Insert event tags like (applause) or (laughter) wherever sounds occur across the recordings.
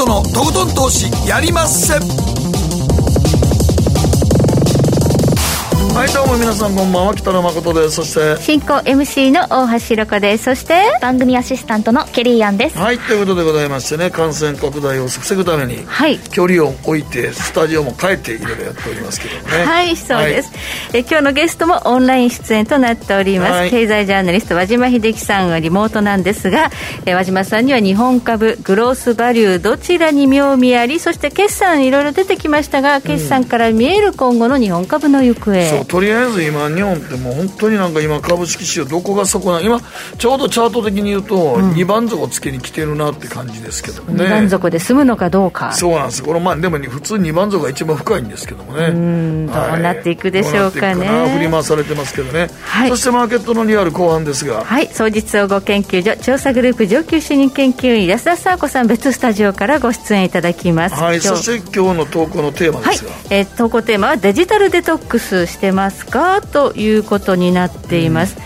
本のとことん投資やりまっせ。はいどうも皆さんこんばんは。北野誠です。そして進行 MC の大橋ひろ子です。そして番組アシスタントのケリーアンです。はいということでございましてね感染拡大を防ぐために、はい。距離を置いてスタジオも変えていろいろやっておりますけどね。はいそうです、え今日のゲストもオンライン出演となっております、はい。経済ジャーナリスト和島秀樹さんはリモートなんですが、え和島さんには日本株グロースバリューどちらに妙味ありそして決算いろいろ出てきましたが決算から見える今後の日本株の行方、とりあえず今日本ってもう本当になんか今株式市場どこがそこな今ちょうどチャート的に言うと2番底つけに来てるなって感じですけどもね、二番底で済むのかどうか。そうなんです。このまあでもね普通2番底が一番深いんですけどもね。んどうなっていくでしょうかね。どうなってい振り回されてますけどね、はい。そしてマーケットのリアル後半ですが。はい。双日総合研究所調査グループ上級主任研究員安田沙子さん別スタジオからご出演いただきます。はい。そして今日の投稿のテーマではい。すが、、えー投稿テーマはデジタルデトックスしてますか？ということになっています、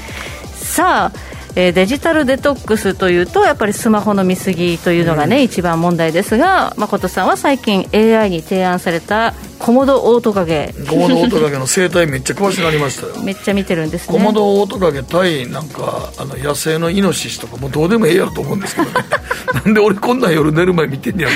さあえーデジタルデトックスというとやっぱりスマホの見過ぎというのがね、一番問題ですが誠さんは最近 AI に提案されたコモドオオトカゲ。コモドオオトカゲの生態めっちゃ詳しくなりましたよ。めっちゃ見てるんですね。コモドオオトカゲ対なんかあの野生のイノシシとかもうどうでもええやろと思うんですけどね。(laughs) なんで俺こんなん夜寝る前見てんねやろ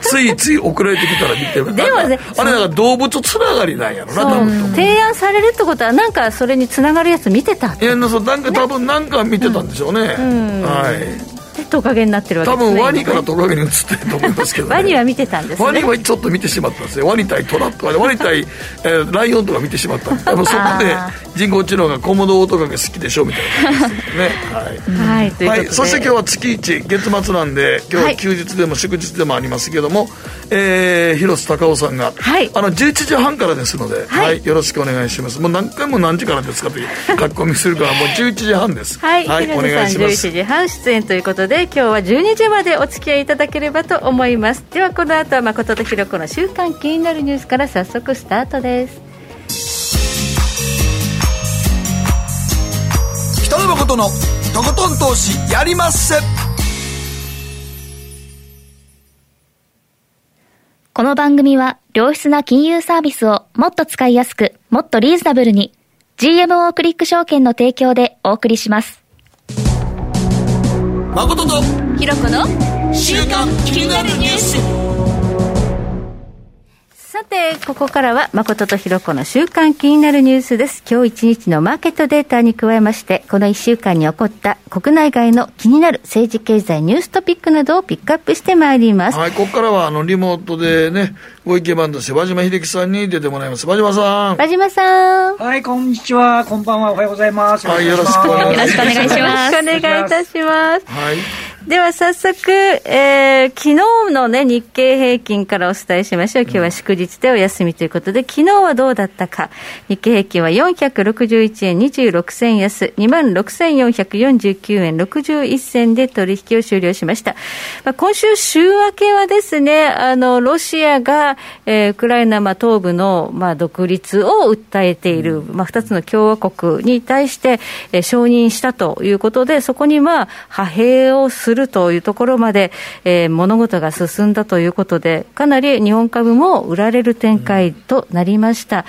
ついつい送られてきたら見てる。でもねあれだから動物つながりなんやろな多分提案されるってことはなんかそれにつながるやつ見てたいやそうなんか多分なんか見てたんでしょうね、はい。でトカゲになってるわけ多ですね。分ワニからトカゲに移ってると思いますけど、ね、ワニは見てたんですね。ワニはちょっと見てしまったんですよワニ対トラとかでワニ対、えーライオンとか見てしまったんで。多分そこであ人工知能がコモドオオトカゲ好きでしょみたいな感じですね。はい。はいはい、そして今日は月一月末なんで今日は休日でも祝日でもありますけども、えー広瀬隆夫さんが、はい。あの11時半からですので、ははいいよろしくお願いします。もう何回も何時からですかという書き込みするからもう11時半です。はい、お広瀬さん願いします。11時半出演ということで今日は12時までお付き合いいただければと思います。ではこの後は誠とひろ子の週間気になるニュースから早速スタートです。北野誠のとことん投資やりまっせ。この番組は良質な金融サービスをもっと使いやすく、もっとリーズナブルに GMO クリック証券の提供でお送りします。誠とひろ子の週刊気になるニュースさてここからは誠とひろ子の週間気になるニュースです今日一日のマーケットデータに加えましてこの1週間に起こった国内外の気になる政治経済ニューストピックなどをピックアップしてまいりますはい、ここからはあのリモートでね、ご意見番として和島秀樹さんに出てもらいます。和島さん。和島さんはい、こんにちは。こんばんは。おはようございます。はいよろしくお願いしますよろしくお願いしますよろしくお願いいたしますはい。では早速、えー昨日のね、日経平均からお伝えしましょう。今日は祝日でお休みということで、昨日はどうだったか。日経平均は461円26銭安、26,449円61銭で取引を終了しました。まあ、今週週明けはですね、あの、ロシアが、えーウクライナ、まあ、東部の、まあ、独立を訴えている、まあ、二つの共和国に対して、えー承認したということで、そこにまあ、派兵をするるというところまで、えー物事が進んだということで、かなり日本株も売られる展開となりました。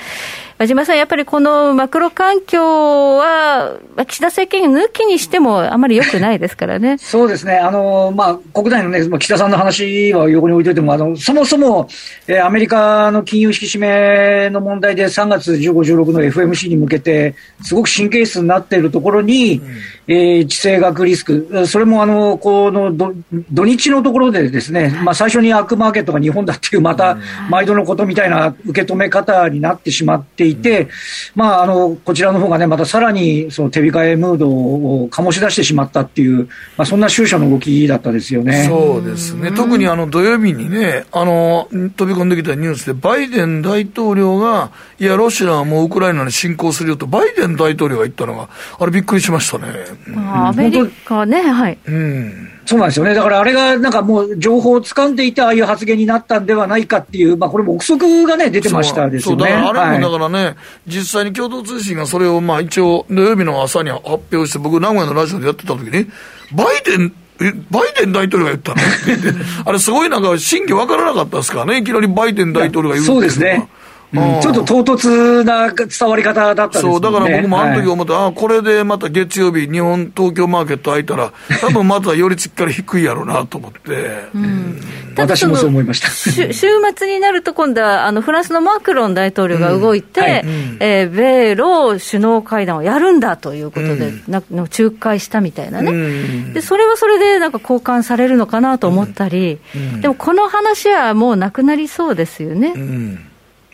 和島さん、やっぱりこのマクロ環境は、まあ岸田政権抜きにしてもあまり良くないですからね。(laughs) そうですね。あの、まあ、国内のね、まあ岸田さんの話は横に置いといても、あの、そもそも、えーアメリカの金融引き締めの問題で3月15、16の FMC に向けて、すごく神経質になっているところに、えー地政学リスク、それもあの、このど土日のところでですね、まあ、最初にアックマーケットが日本だっていう、また毎度のことみたいな受け止め方になってしまっていて、まあ、あの、こちらの方がね、またさらにその手控えムードを醸し出してしまったっていう、まあ、そんな終始の動きだったですよね。そうですね。特にあの土曜日にね、あの、飛び込んできたニュースで、バイデン大統領が、いや、ロシアはもうウクライナに侵攻するよと、バイデン大統領が言ったのが、あれびっくりしましたね。まあアメリカね、はい。うん。そうなんですよね。だからあれがなんかもう情報を掴んでいて、ああいう発言になったんではないかっていう、まあこれも憶測がね、出てましたですよね。そうだからあれもだはいからね、実際に共同通信がそれをまあ一応土曜日の朝に発表して、僕名古屋のラジオでやってた時に、バイデンえバイデン大統領が言ったの？(laughs) あれ、すごいなんか、真偽分からなかったですからね、いきなりバイデン大統領が言うそうですね。うん、ちょっと唐突な伝わり方だったんです、ね、そう、だから僕もあの時思った、はい、あこれでまた月曜日、日本、東京マーケット開いたら、多分またよりつっかり低いやろうなと思って。うん、私もそう思いました。(laughs) 週末になると、今度はあのフランスのマクロン大統領が動いて、うん。はい、えー、米ロ首脳会談をやるんだということで、うん、な仲介したみたいなね、うん、で、それはそれでなんか交換されるのかなと思ったり、でもこの話はもうなくなりそうですよね。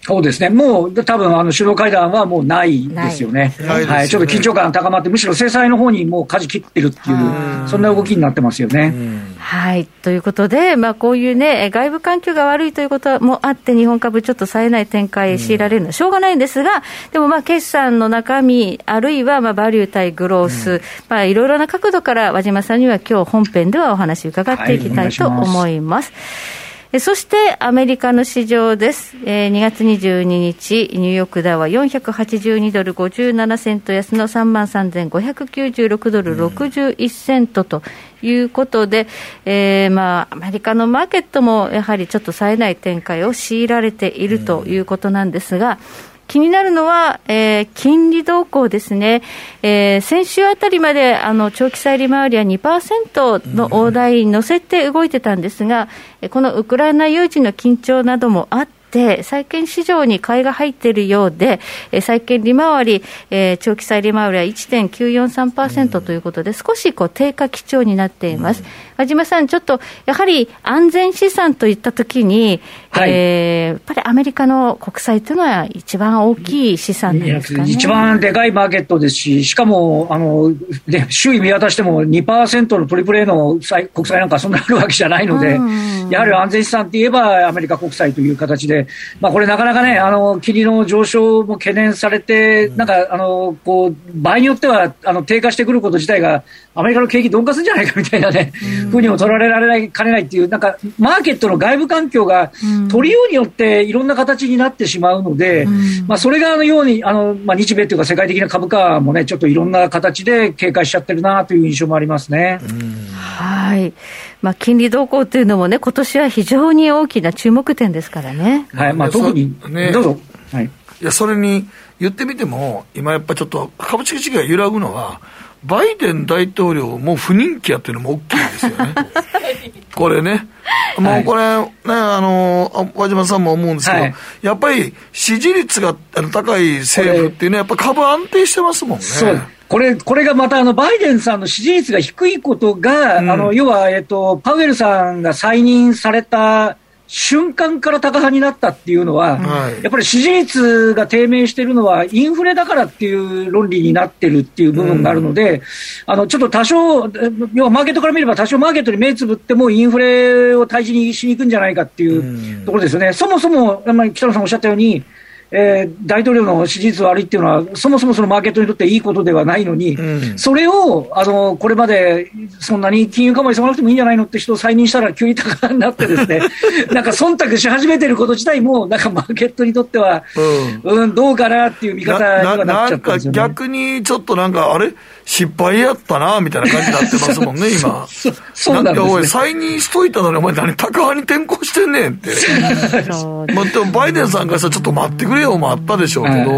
そうですね、もう多分あの首脳会談はもうないですよね、はい、ちょっと緊張感高まって、むしろ制裁の方にもう舵切ってるっていう、そんな動きになってますよね。はい。ということで、まあ、こういうね、外部環境が悪いということもあって、日本株、ちょっと冴えない展開強いられるのはしょうがないんですが、でもまあ決算の中身、あるいはまあバリュー対グロース、まあ、いろいろな角度から和島さんには今日本編ではお話伺っていきたいと思います。はいそしてアメリカの市場です、えー、2月22日、ニューヨークダウは482ドル57セント安の3万3596ドル61セントということで、えーまあ、アメリカのマーケットもやはりちょっと冴えない展開を強いられているということなんですが、うん気になるのは、えー、金利動向ですね、えー、先週あたりまであの長期債利回りは2%の大台に乗せて動いてたんですが、うん、このウクライナ有事の緊張などもあって、て、債券市場に買いが入っているようで、え債券利回り、えー、長期債利回りは1.943%ということで、少しこう低下基調になっています。和島さん、ちょっとやはり安全資産といったときに、はい、えー、やっぱりアメリカの国債というのは一番大きい資産なんですかね。一番でかいマーケットです。し、しかも、あの、ね、周囲見渡しても2%のトリプル A の国債なんかそんなあるわけじゃないので、やはり安全資産といえばアメリカ国債という形で、まあ、これなかなかね、あの、金利の上昇も懸念されて、なんか、あの、こう、場合によっては、あの、低下してくること自体が、アメリカの景気鈍化するんじゃないかみたいなね、ふうにも取られられないかねないっていう、なんか、マーケットの外部環境が、取りようによっていろんな形になってしまうので、まあ、それがあのように、あの、まあ、日米というか世界的な株価もね、ちょっといろんな形で警戒しちゃってるなという印象もありますね。はい。まあ、金利動向というのもね、今年は非常に大きな注目点ですからね。はい、まあ、特に、ね、どうぞ。はい。いや、それに言ってみても、今やっぱちょっと株式市場が揺らぐのは、バイデン大統領も不人気やっていうのも大きいですよね。(laughs) これね。もうこれ、ね、あの、和島さんも思うんですけど、はい、やっぱり支持率が高い政府っていうのは、やっぱ株安定してますもんね。そうこれ、これがまたあのバイデンさんの支持率が低いことが、うん、あの要は、えっと、パウエルさんが再任された瞬間から高派になったっていうのは、はい、やっぱり支持率が低迷しているのは、インフレだからっていう論理になってるっていう部分があるので、うん、あのちょっと多少、要はマーケットから見れば、多少マーケットに目つぶっても、インフレを退治にしに行くんじゃないかっていうところですよね、うん、そもそも、北野さんおっしゃったように、えー、大統領の支持率悪いっていうのは、そもそもそのマーケットにとっていいことではないのに、うん、それをあのこれまでそんなに金融緩和急がなくてもいいんじゃないのって人を再任したら急に高くなってですね、(laughs) なんか忖度し始めてること自体も、なんかマーケットにとっては、うん、うん、どうかなっていう見方にはなっちゃったんですよ、ね、逆にちょっとなんか、あれ？失敗やったな、みたいな感じになってますもんね、今。そうなんです、ね、おい、再任しといたのに、お前何、高派に転向してんねんって。まあ、でも、バイデンさんからしたらちょっと待ってくれよもあったでしょうけど、はい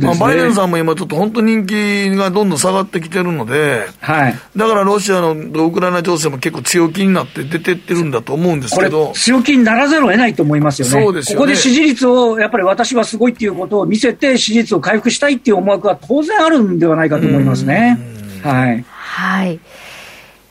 ね、まあ、バイデンさんも今ちょっと本当人気がどんどん下がってきてるので、はい、だからロシアのウクライナ情勢も結構強気になって出てってるんだと思うんですけど。強気にならざるを得ないと思いますよね。そうですよね。ここで支持率を、やっぱり私はすごいっていうことを見せて、支持率を回復したいっていう思惑は当然あるんではないかと思いますね。はい。はい。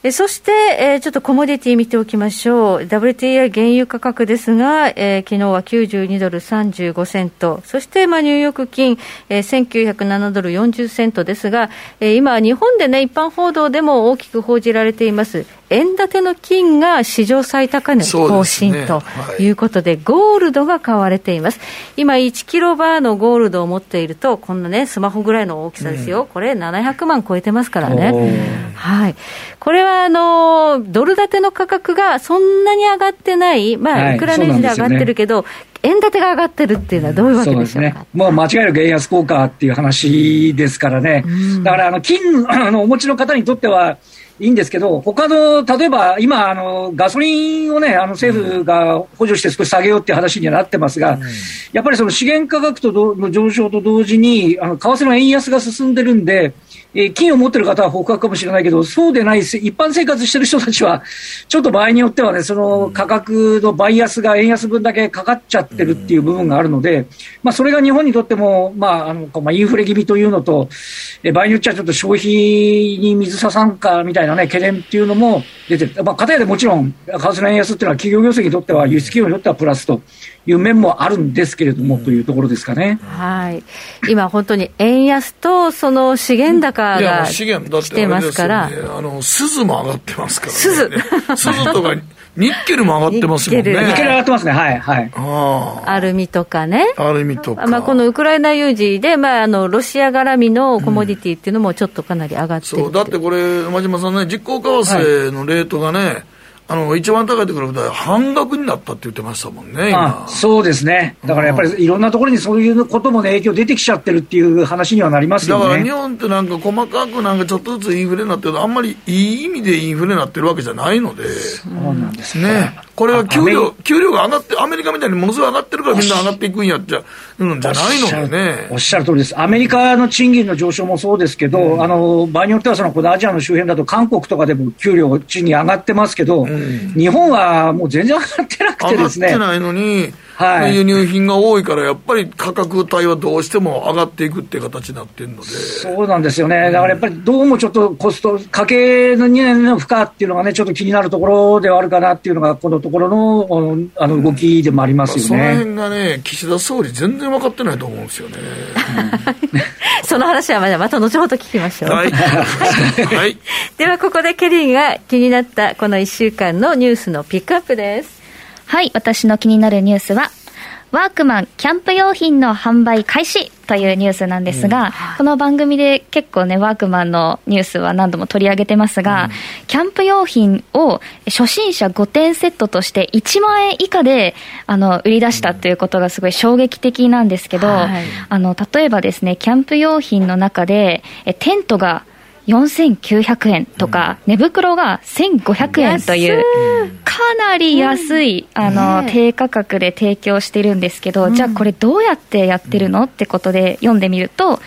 えそして、えー、ちょっとコモディティ見ておきましょう。WTI 原油価格ですが、えー、昨日は92ドル35セント。そして、まあ、ニューヨーク金、えー、1907ドル40セントですが、えー、今、日本でね、一般報道でも大きく報じられています、円建ての金が史上最高値更新ということで、ゴールドが買われています。今、1キロバーのゴールドを持っていると、こんなね、スマホぐらいの大きさですよ。うん、これ、700万超えてますからね。はい。これは、あの、ドル建ての価格がそんなに上がってない、まあ、ウクライナ時で上がってるけど、円建てが上がってるっていうのはどういうわけでしょうか、ね、もう間違いなく円安効果っていう話ですからね、だからあの金あのお持ちの方にとっては、いいんですけど、他の、例えば今、あの、ガソリンをね、あの政府が補助して少し下げようっていう話にはなってますが、やっぱりその資源価格との上昇と同時に、あの、為替の円安が進んでるんで、えー、金を持ってる方は北格かもしれないけど、そうでない、一般生活してる人たちは、ちょっと場合によってはね、その価格のバイアスが円安分だけかかっちゃってるっていう部分があるので、まあ、それが日本にとっても、まあ、あの、まあ、インフレ気味というのと、えー、場合によっちゃちょっと消費に水ささんかみたいなね、懸念っていうのも出てる。まあ、片やでもちろん、為替の円安っていうのは企業業績にとっては、輸出企業にとってはプラスという面もあるんですけれども、というところですかね。はい。今本当に円安とその資源高が来てますから。ね、あの、鈴も上がってますからね。鈴 (laughs) 鈴とかニッケルも上がってますもんね。ニッケル上がってますね。はい、はい。アルミとかね。アルミとか。まあ、このウクライナ有事で、まあ、あの、ロシア絡みのコモディティっていうのもちょっとかなり上がってる、うん、そう、だってこれ、真島さんね、実行為替のレートがね、はいあの一番高いところで半額になったって言ってましたもんね、あそうですね、だからやっぱりいろんなところにそういうことも、ね、影響出てきちゃってるっていう話にはなりますよね。だから日本ってなんか細かくなんかちょっとずつインフレになってる。あんまりいい意味でインフレになってるわけじゃないので、そうなんですね。これは給料給料が上がって、アメリカみたいにものすごい上がってるからみんな上がっていくんやっちゃうんじゃないのでね。おっしゃる通りです。アメリカの賃金の上昇もそうですけど、うん、あの、場合によってはその、このアジアの周辺だと韓国とかでも給料、賃金上がってますけど、うん、日本はもう全然上がってなくてですね。上がってないのに、はい、輸入品が多いから、やっぱり価格帯はどうしても上がっていくっていう形になってるので。そうなんですよね、だからやっぱりどうもちょっとコスト、家計の2年の負荷っていうのがね、ちょっと気になるところではあるかなっていうのが、このところのあの動きでもありますよね、うん、その辺がね、岸田総理、全然分かってないと思うんですよね。その話はまだまた後ほど聞きましょう。はい、はい、ではここでケリーが気になったこの1週間のニュースのピックアップです。はい、私の気になるニュースは、ワークマンキャンプ用品の販売開始というニュースなんですが、うん、この番組で結構ね、ワークマンのニュースは何度も取り上げてますが、うん、キャンプ用品を初心者5点セットとして1万円以下であの売り出したということがすごい衝撃的なんですけど、はい、あの例えばですね、キャンプ用品の中でテントが4900円とか、寝袋が1500円という、かなり安い、あの、低価格で提供してるんですけど、じゃあこれどうやってやってるのってことで読んでみると、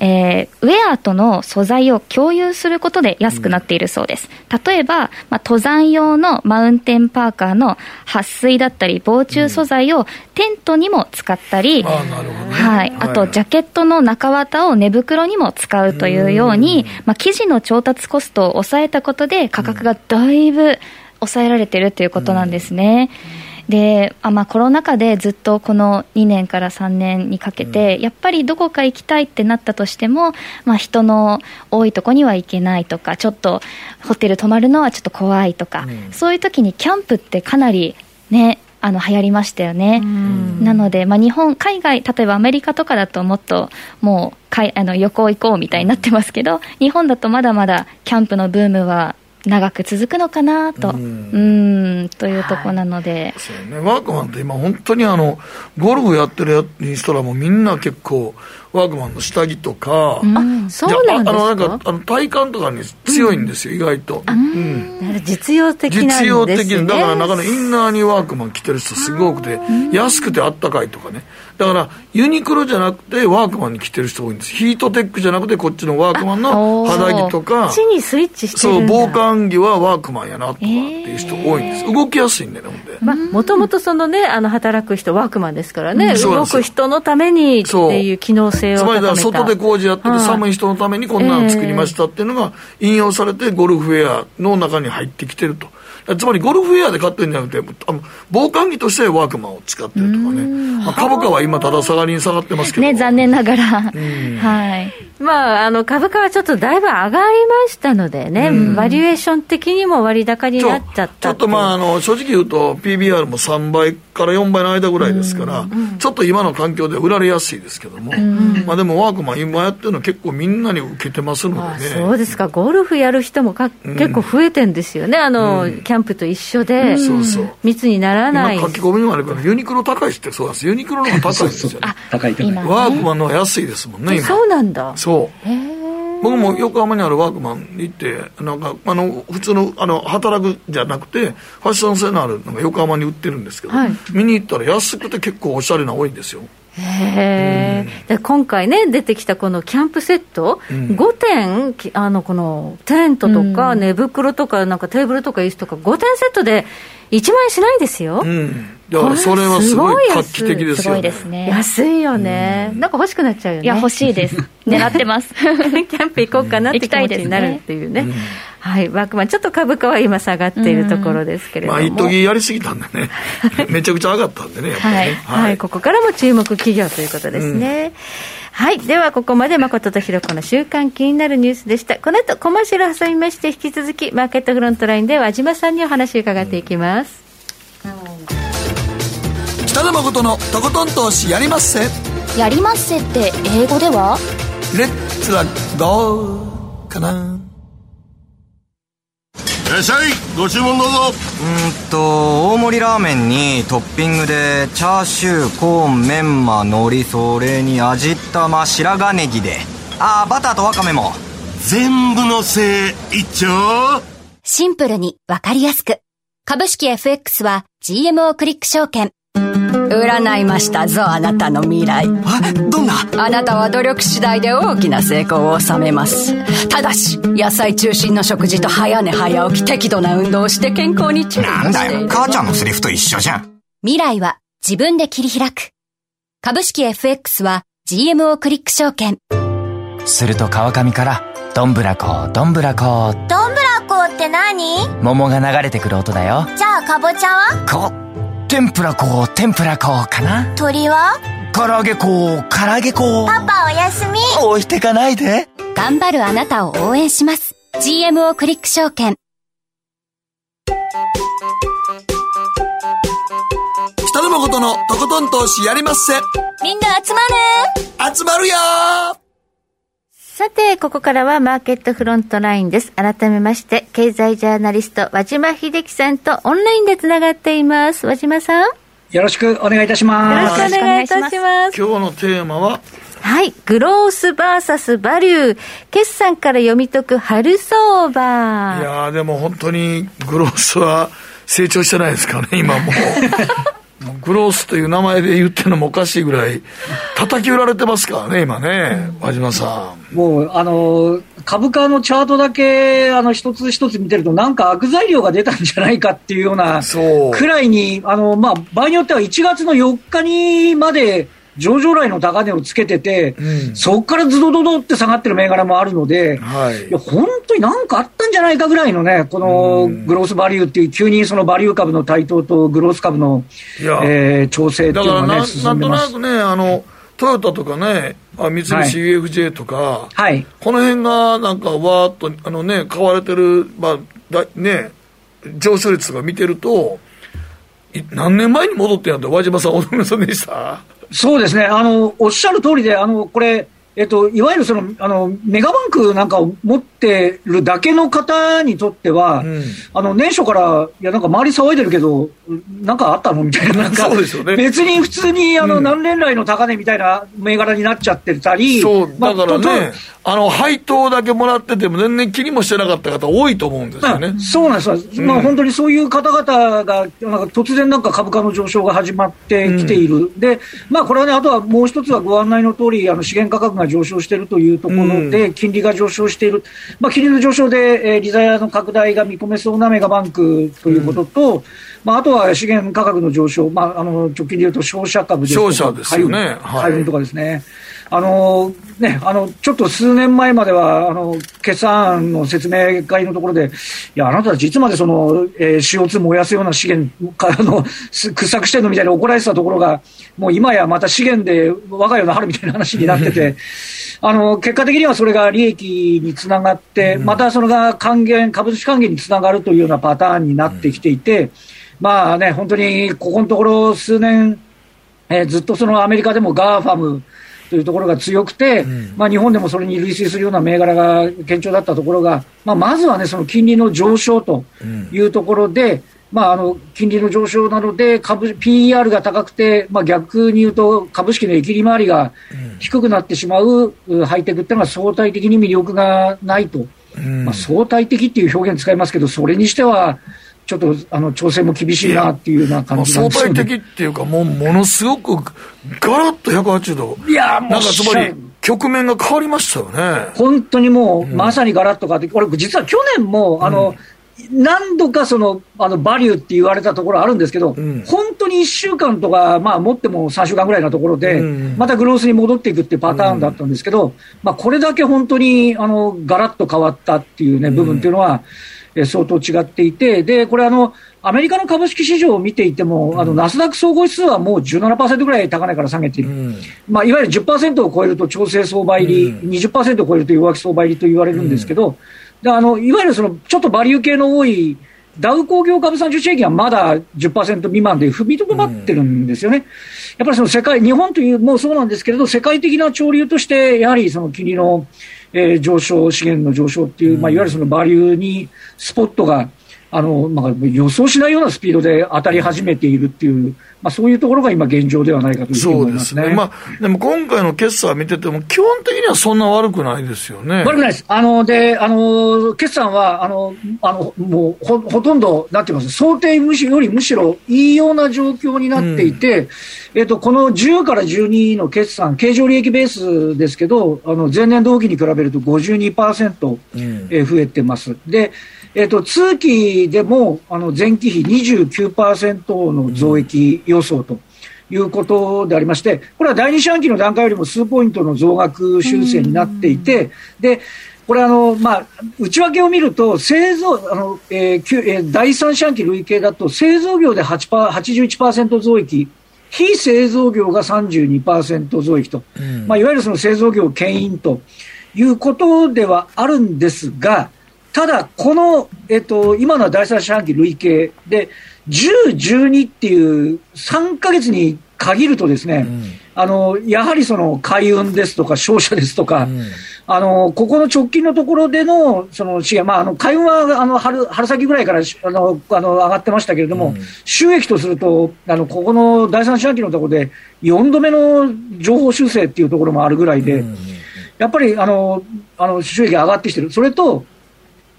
えー、ウェアとの素材を共有することで安くなっているそうです。例えば、まあ、登山用のマウンテンパーカーの撥水だったり、防虫素材をテントにも使ったり、はい、あと、ジャケットの中綿を寝袋にも使うというように、まあ、生地の調達コストを抑えたことで価格がだいぶ抑えられているということなんですね。うんであまあ、コロナ禍でずっとこの2年から3年にかけて、うん、やっぱりどこか行きたいってなったとしても、まあ、人の多いとこには行けないとかちょっとホテル泊まるのはちょっと怖いとか、うん、そういう時にキャンプってかなりねあの流行りましたよね、なので、まあ、日本、海外、例えばアメリカとかだともっともうかいあの旅行行こうみたいになってますけど、日本だとまだまだキャンプのブームは長く続くのかなと、うん、んというところなので、はい、そうね、ワークマンって今、本当にあのゴルフやってる人らもみんな結構、ワークマンの下着とか、うん、そうなんですか？あのなんかあの体感とかに強いんですよ、うん、意外と、うん、実用的なんです、ね、実用的だから中のインナーにワークマン着てる人すごくて安くてあったかいとかね。だからユニクロじゃなくてワークマンに着てる人多いんです。ヒートテックじゃなくてこっちのワークマンの肌着とか。そにスイッチしてそう防寒着はワークマンやなとかっていう人多いんです、えー、動きやすいんでねほんで。もともとそのねあの働く人ワークマンですからね、動く人のためにっていう機能性を高めた外で工事やってて寒い人のためにこんなの作りましたっていうのが引用されてゴルフウェアの中に入ってきてると。つまりゴルフウェアで買ってるんじゃなくて、あの防寒着としてワークマンを使ってるとかね、まあ、株価は今今、ただ下がりに下がってますけど。ね、残念ながら。はい。まあ、あの、株価はちょっとだいぶ上がりましたのでね、バリエーション的にも割高になっちゃったちょっとまあ、あの、正直言うと、PBR も3倍から4倍の間ぐらいですから、ちょっと今の環境で売られやすいですけども、まあでもワークマン今やってるの結構みんなに受けてますのでね。そうですか、ゴルフやる人もか、結構増えてんですよね、あの、キャンプと一緒で、そうそう密にならない。今書き込みもあるけど、ユニクロ高いってそうです。ユニクロの方が高いですよね。高い高い。ワークマンの方が安いですもんね、今。そうなんだ。そう。僕も横浜にあるワークマンに行って、なんか、あの、普通の、あの、働くじゃなくて、ファッション性のあるのが横浜に売ってるんですけど、はい、見に行ったら安くて結構おしゃれな多いんですよ。へえ、うん、今回ね、出てきたこのキャンプセット、うん、5点、あのこのテントとか、寝袋とか、なんかテーブルとか椅子とか、5点セットで1万円しないですよ。うんいやそれはすごい画期的ですよ、ね、すね。安いよね、うん、なんか欲しくなっちゃうよね。いや、欲しいです。(laughs) 狙ってます。(laughs) キャンプ行こうかなって (laughs) 気持ちになるっていうね。ねはい、ワークマン、ちょっと株価は今下がっているところですけれども。まあ、一時やりすぎたんでね。めちゃくちゃ上がったんでね、ねはい、はい、はい。ここからも注目企業ということですね。うん、はい。では、ここまで誠とひろ子の週間気になるニュースでした。この後、コマーシャル挟みまして、引き続き、マーケットフロントラインで和島さんにお話を伺っていきます。うん北野誠のとことん投資やりまっせやりまっせって英語では？レッツラゴーかないらっしゃい。ご注文どうぞ。うんと大盛りラーメンにトッピングでチャーシューコーンメンマ海苔それに味玉白髪ネギで。ああバターとワカメも。全部のせい一丁。シンプルにわかりやすく。株式 FX は GMO クリック証券占いましたぞあなたの未来。えどんな？あなたは努力次第で大きな成功を収めます。ただし野菜中心の食事と早寝早起き適度な運動をして健康に注意なんだよ母ちゃんのセリフと一緒じゃん。未来は自分で切り開く。株式 FX は GMO クリック証券。すると川上からどんぶらこどんぶらこどんぶらこって何？桃が流れてくる音だよ。じゃあかぼちゃは？こ天ぷら粉、天ぷら粉かな鳥は？唐揚げ粉、唐揚げ粉。パパおやすみ。置いてかないで。頑張るあなたを応援します。GMO クリック証券。北野誠のとことん投資やりまっせ。みんな集まる集まるよさて、ここからはマーケットフロントラインです。改めまして、経済ジャーナリスト、和島秀樹さんとオンラインでつながっています。和島さん。よろしくお願いいたします。よろしくお願いいたします。今日のテーマは？はい。グロースバーサスバリュー。決算から読み解く春相場。いやでも本当にグロースは成長してないですかね、今もう。(laughs) グロースという名前で言ってるのもおかしいぐらい、叩き売られてますからね、今ね、和島さん。もう、あの、株価のチャートだけ、あの、一つ一つ見てると、なんか悪材料が出たんじゃないかっていうような、くらいに、あの、まあ、場合によっては1月の4日にまで、上場来の高値をつけてて、うん、そこからズドドドって下がってる銘柄もあるので、はい、いや本当になんかあったんじゃないかぐらいのね、このグロースバリューっていう、急にそのバリュー株の台頭とグロース株の、えー、調整っていうのがね、進んでます。なんとなくね、あのトヨタとかね、あ三菱 UFJ とか、はい、この辺がなんかわーっとあの、ね、買われてる、まあだね、上昇率が見てると、何年前に戻ってやんと、和島さん、驚きませんでした？そうですね、あのおっしゃる通りで、あのこれ、えっと、いわゆるそのあのメガバンクなんかを持ってるだけの方にとっては、うん、あの年初から、いや、なんか周り騒いでるけど、なんかあったのみたいな、なんか、ね、別に普通にあの、うん、何年来の高値みたいな銘柄になっちゃってたり、そうだからね、あの配当だけもらってても、全然気にもしてなかった方、多いと思うんですよね。そうなんです、うん、まあ、本当にそういう方々が、なんか突然なんか株価の上昇が始まってきている、でまあ、これはね、あとはもう一つはご案内の通り、あの資源価格が上昇しているというところで、金利が上昇している、まあ、金利の上昇で、えー、利ザヤの拡大が見込めそうなメガバンクということと、うん、まあ、あとは資源価格の上昇、まあ、あの直近でいうと商社株ですとか、ですよね、海運とかですね。あのね、あのちょっと数年前まではあの決算の説明会のところで、いや、あなたたちいつまでその、えー、CO2 燃やすような資源からの掘削してるのみたいに怒られてたところが、もう今やまた資源で我が世の春みたいな話になってて、(laughs) あの結果的にはそれが利益につながって、またそれが還元、株主還元につながるというようなパターンになってきていて、まあね、本当にここのところ数年、えー、ずっとそのアメリカでも GAFAM、というところが強くて、うん、まあ、日本でもそれに類推するような銘柄が堅調だったところが、まあ、まずはね、その金利の上昇というところで、うん、まあ、あの金利の上昇なので株、PER が高くて、まあ、逆に言うと、株式の益利回りが低くなってしまうハイテクっていうのは相対的に魅力がないと、うん、まあ、相対的っていう表現使いますけど、それにしては、ちょっとあの調整も厳しいなっていうような感じなんですよ、ね、相対的っていうか、もうものすごくガラッと180度、いやなんかつまり、局面が変わりましたよね。本当にもう、まさにガラッと変わって、これ、実は去年も、あの、うん、何度かそのあのバリューって言われたところあるんですけど、うん、本当に1週間とか、まあ、持っても3週間ぐらいのところで、うん、またグロースに戻っていくっていうパターンだったんですけど、まあ、これだけ本当にあのガラッと変わったっていう、ね、部分っていうのは、え相当違っていて、でこれあの、アメリカの株式市場を見ていても、うん、あのナスダック総合指数はもう17%ぐらい高値から下げている、うん、まあ、いわゆる10%を超えると調整相場入り、うん、20%を超えると弱気相場入りと言われるんですけど、であのいわゆるそのちょっとバリュー系の多いダウ工業株30種平均はまだ10%未満で踏みとどまってるんですよね。うん、やっぱりその世界、日本というもそうなんですけれど、世界的な潮流として、やはりその金利の、えー、上昇、資源の上昇っていう、まあ、いわゆるそのバリューにスポットがあの、まあ、予想しないようなスピードで当たり始めているっていう、まあ、そういうところが今、現状ではないかというふうに思いますね。そうですね。まあ、でも今回の決算見てても、基本的にはそんな悪くないですよね。悪くないです。あの、で、あの、決算は、あの、あの、もうほ、ほとんど、なってます？想定むしよりむしろいいような状況になっていて、うん、えっと、この10から12の決算、経常利益ベースですけど、あの、前年同期に比べると52%、うん、え増えてます。で、えっ、ー、と、通期でも、あの、前期比29%の増益予想と。いうことでありまして、これは第二四半期の段階よりも数ポイントの増額修正になっていて、で、これあの、まあ、内訳を見ると、製造、あの、えーえー、第三四半期累計だと、製造業で8 81%増益、非製造業が32%増益と、うん、まあ、いわゆるその製造業を牽引ということではあるんですが、ただ、この、えっと、今の第三四半期累計で、10、12っていう3か月に限るとですね、うん、あの、やはりその海運ですとか商社ですとか、うん、あの、ここの直近のところでの、その資源、まあ、あの、海運は、あの、春、春先ぐらいから、あの、あの、上がってましたけれども、うん、収益とすると、あの、ここの第三四半期のところで、4度目の情報修正っていうところもあるぐらいで、やっぱり、あの、あの、収益が上がってきてる。それと、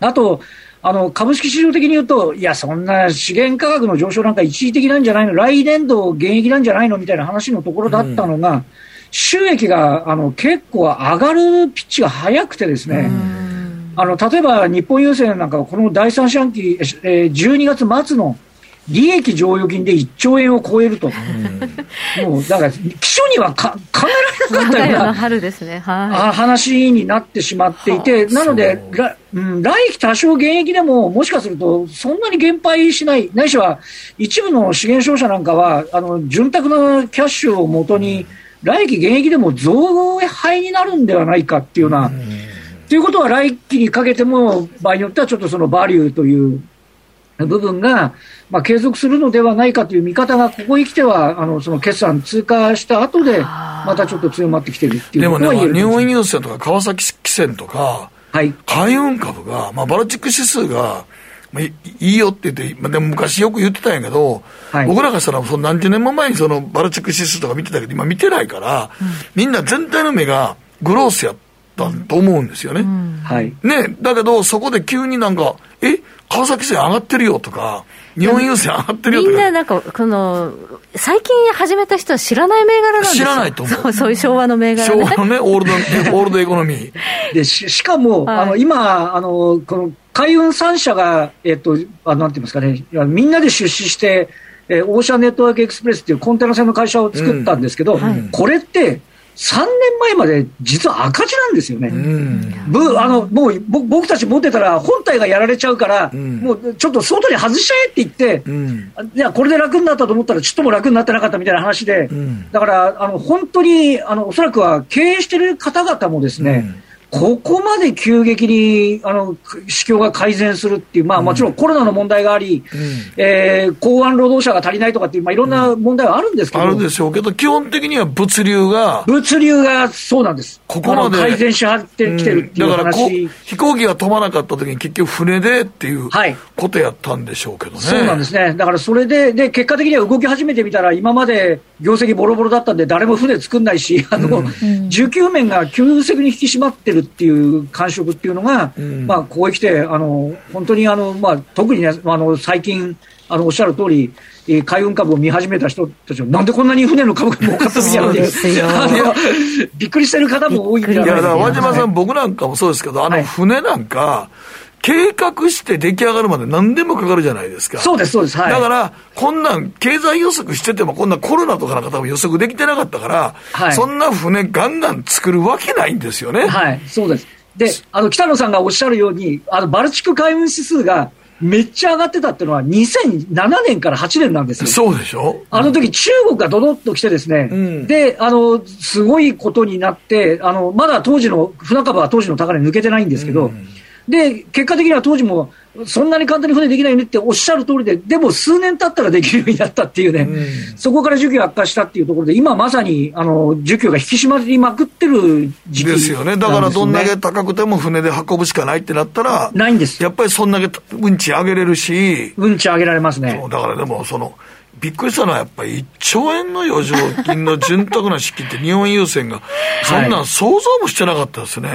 あと、あの株式市場的に言うと、いや、そんな資源価格の上昇なんか一時的なんじゃないの、来年度現役なんじゃないの？みたいな話のところだったのが、うん、収益があの結構上がるピッチが早くてですね、あの例えば日本郵政なんかはこの第三四半期、えー、12月末の利益剰余金で1兆円を超えると、うん、もうだから、基礎にはか (laughs) 考えられなかったような春ですね、はい、話になってしまっていて、なので、う。ん、来期多少減益でも、もしかすると、そんなに減配しない、ないしは一部の資源商社なんかは、あの潤沢なキャッシュをもとに、来期減益でも増配になるんではないかっていうような。うん。ということは来期にかけても場合によってはちょっとそのバリューという部分が、まあ、継続するのではないかという見方が、ここへ来ては、あのその決算通過した後で、またちょっと強まってきてるっていうでもね、日本郵政とか川崎汽船とか、はい、海運株が、まあ、バルチック指数が、まあ、いいよって言って、まあ、でも昔よく言ってたんやけど、はい、僕らがしたらその何十年も前にそのバルチック指数とか見てたけど、今見てないから、うん、みんな全体の目がグロースやったと思うんですよね。うん、はい、ねだけど、そこで急になんか、え？川崎線上がってるよとか、日本郵船上がってるよとか。みんななんか、この、最近始めた人は知らない銘柄なんですよ知らないと思うそう、そういう昭和の銘柄ね。昭和のね、オールド、(laughs) オールドエコノミー。でししかも、はいあの今、あのこの海運3社が、えっとあなんて言いますかね、みんなで出資して、えーオーシャンネットワークエクスプレスっていうコンテナ船の会社を作ったんですけど、これって、3年前まで実は赤字なんですよね。ぶあのもうぼ僕たち持ってたら本体がやられちゃうから、もうちょっと外に外しちゃえって言って、いや、これで楽になったと思ったら、ちっとも楽になってなかったみたいな話で、だからあの本当にあのおそらくは経営してる方々もですね、ここまで急激にあの市況が改善するっていう、まあ、もちろんコロナの問題があり、えー港湾労働者が足りないとかっていう、まあ、いろんな問題はあるんですけど、あるでしょうけど、基本的には物流が、物流がそうなんです、ここまで改善しはってきてるっていうだから飛行機が飛ばなかった時に結局船でっていうことやったんでしょうけどね。そうなんですね、だからそれで、で結果的には動き始めてみたら、今まで業績ボロボロだったんで、誰も船作んないし、あの需給面が急速に引き締まってるっていう感触っていうのが、まあ、ここへ来て、あの本当にあの、まあ、特にね、あの最近、あのおっしゃる通り、えー海運株を見始めた人たちは、なんでこんなに船の株が儲かったみたいなびっくりしてる方も多いんじゃないいや、だからか和島さん、僕なんかもそうですけど、あの船なんか、計画して出来上がるまで何でもかかるじゃないですか。そうです、そうです、はい。だから、こんなん、経済予測してても、こんなコロナとかの方も予測できてなかったから、はいそんな船ガンガン作るわけないんですよね。はい、そうです。で、あの、北野さんがおっしゃるように、あの、バルチク海運指数がめっちゃ上がってたっていうのは、2007年から8年なんですよ。そうでしょ？あの時中国がドドッと来てですね、で、あの、すごいことになって、あの、まだ当時の、船株は当時の高値抜けてないんですけど、で、結果的には当時も、そんなに簡単に船できないよねっておっしゃる通りで、でも数年経ったらできるようになったっていうね、そこから需給悪化したっていうところで、今まさに、あの、需給が引き締まりまくってる時期なんですよね。だからどんだけ高くても船で運ぶしかないってなったら、ないんです。やっぱりそんだけ運賃上げれるし、運賃上げられますね。そうだからでも、その、びっくりしたのはやっぱり1兆円の余剰金の潤沢な資金って日本郵船が、そんなん想像もしてなかったですね。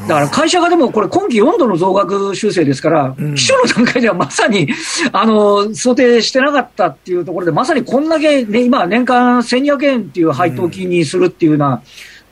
だから会社がでもこれ今期4度の増額修正ですから、基礎の段階ではまさに、あの、想定してなかったっていうところで、まさにこんだけ、ね、今年間1200円っていう配当金にするっていうような、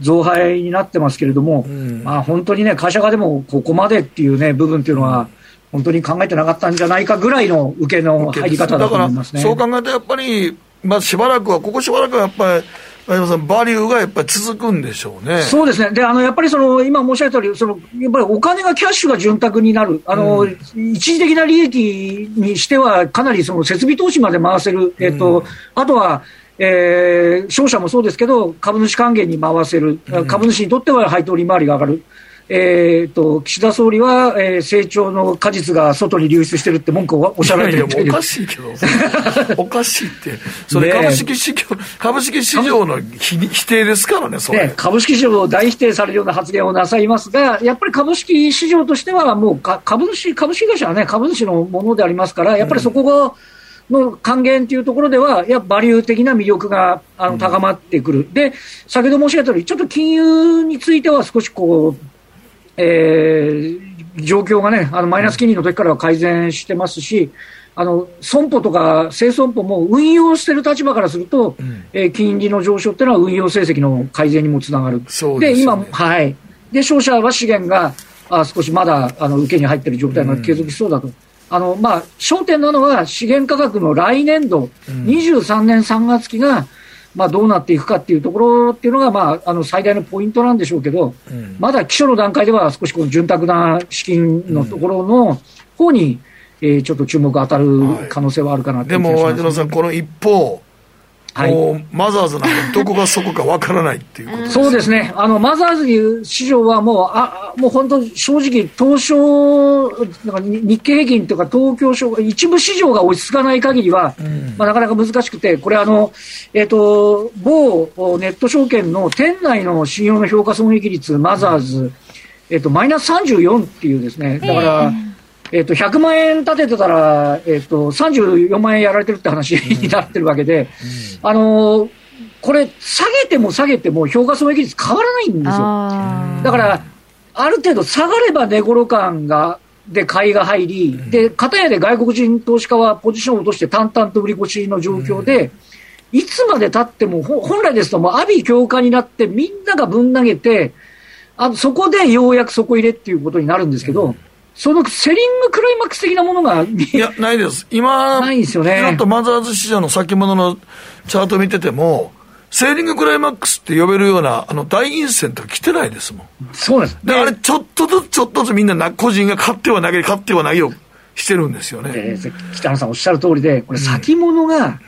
増配になってますけれども、まあ本当にね、会社がでもここまでっていうね、部分っていうのは、本当に考えてなかったんじゃないかぐらいの受けの入り方だと思いますね。だから、そう考えてやっぱり、まあしばらくは、ここしばらくはやっぱり、バリューがやっぱり続くんでしょうね。そうですね。で、あの、やっぱりその、今申し上げた通り、その、やっぱりお金がキャッシュが潤沢になる。あの、一時的な利益にしては、かなりその設備投資まで回せる。えっと、あとは、えー、商社もそうですけど、株主還元に回せる。株主にとっては配当利回りが上がる。えー、と岸田総理は、えー、成長の果実が外に流出してるって文句をおっしゃられてるいやいや、おかしいけど、(laughs) おかしいって、それ株式市場、株式市場の否否定ですからね、それ。ね、株式市場を大否定されるような発言をなさいますが、やっぱり株式市場としては、もうか株主、株式会社はね、株主のものでありますから、やっぱりそこが、の還元というところでは、やバリュー的な魅力があの高まってくる、で先ほど申し上げたように、ちょっと金融については少しこう、えー、状況がね、あのマイナス金利の時からは改善してますし、あの損保とか清損保も運用してる立場からすると、えー金利の上昇っていうのは運用成績の改善にもつながる。そうでね今、はい。で、商社は資源があ少しまだあの受けに入っている状態が継続しそうだと。あのまあ、焦点なのは資源価格の来年度、23年3月期が、まあ、どうなっていくかっていうところっていうのが、まあ、あの最大のポイントなんでしょうけど、まだ基礎の段階では少しこの潤沢な資金のところの方に、えーちょっと注目当たる可能性はあるかなといでも、和島さん、この一方、もうマザーズなんかどこがそこかわからないっていうことです。そうですね、あのマザーズ市場はもう、あもう本当、正直、東証、なんかに日経平均というか、東京証、一部市場が落ち着かない限りは、まあ、なかなか難しくて、これあの、えっと某ネット証券の店内の信用の評価損益率、マザーズ、えっとマイナス34っていうですね、だから、えっと100万円立ててたら、えっと34万円やられてるって話になってるわけで、あのこれ、下げても下げても評価損益率変わらないんですよ。だから、ある程度下がれば値頃感がで買いが入り、で、片やで外国人投資家はポジションを落として淡々と売り越しの状況で、いつまで経っても、ほ本来ですともう阿鼻強化になってみんながぶん投げて、あのそこでようやく底入れっていうことになるんですけど、そのセリングクライマックス的なものが見いや、ないです。今、ないんですよねちょっとマザーズ市場の先物のチャート見てても、セーリングクライマックスって呼べるような、あの、大陰線とか来てないですもん。そうなんです。で、あれ、ちょっとずつちょっとずつみんなな、個人が勝っては投げ、勝っては投げをしてるんですよね。えー北野さんおっしゃる通りで、これ先物が、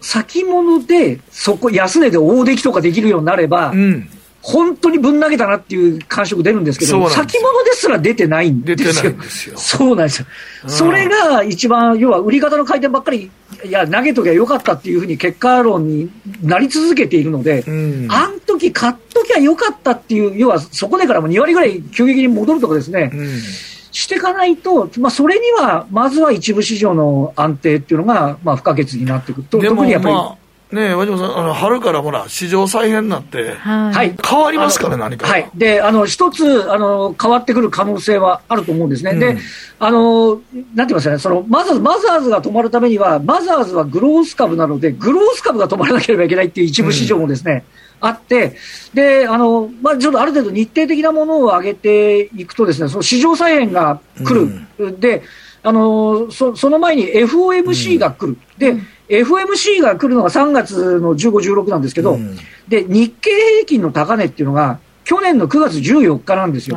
先物で、そこ、安値で大出来とかできるようになれば、うん。本当にぶん投げたなっていう感触出るんですけど、先物ですら出てないんですよ。すよそうなんですよ。それが一番、要は売り方の回転ばっかり、いや、投げときゃよかったっていうふうに結果論になり続けているので、んあん時買っときゃよかったっていう、要はそこでからも2割ぐらい急激に戻るとかですね、うん。していかないと、まあ、それには、まずは一部市場の安定っていうのが、まあ、不可欠になってくると、特にやっぱり、まあ、ねえ、和島さん、あの、春からほら、市場再編になって、はい。はい、変わりますから何かはい。で、あの、一つ、あの、変わってくる可能性はあると思うんですね。うんで、あの、なんて言いますかね、その、マザーズ、マザーズが止まるためには、マザーズはグロース株なので、グロース株が止まらなければいけないっていう一部市場もですね、あって、で、あの、まあ、ちょっとある程度日程的なものを上げていくとですね、その市場再編が来る。で、あの、そその前に FOMC が来る。で、FOMC が来るのが3月の15、16なんですけど、うんで、日経平均の高値っていうのが、去年の9月14日なんですよ。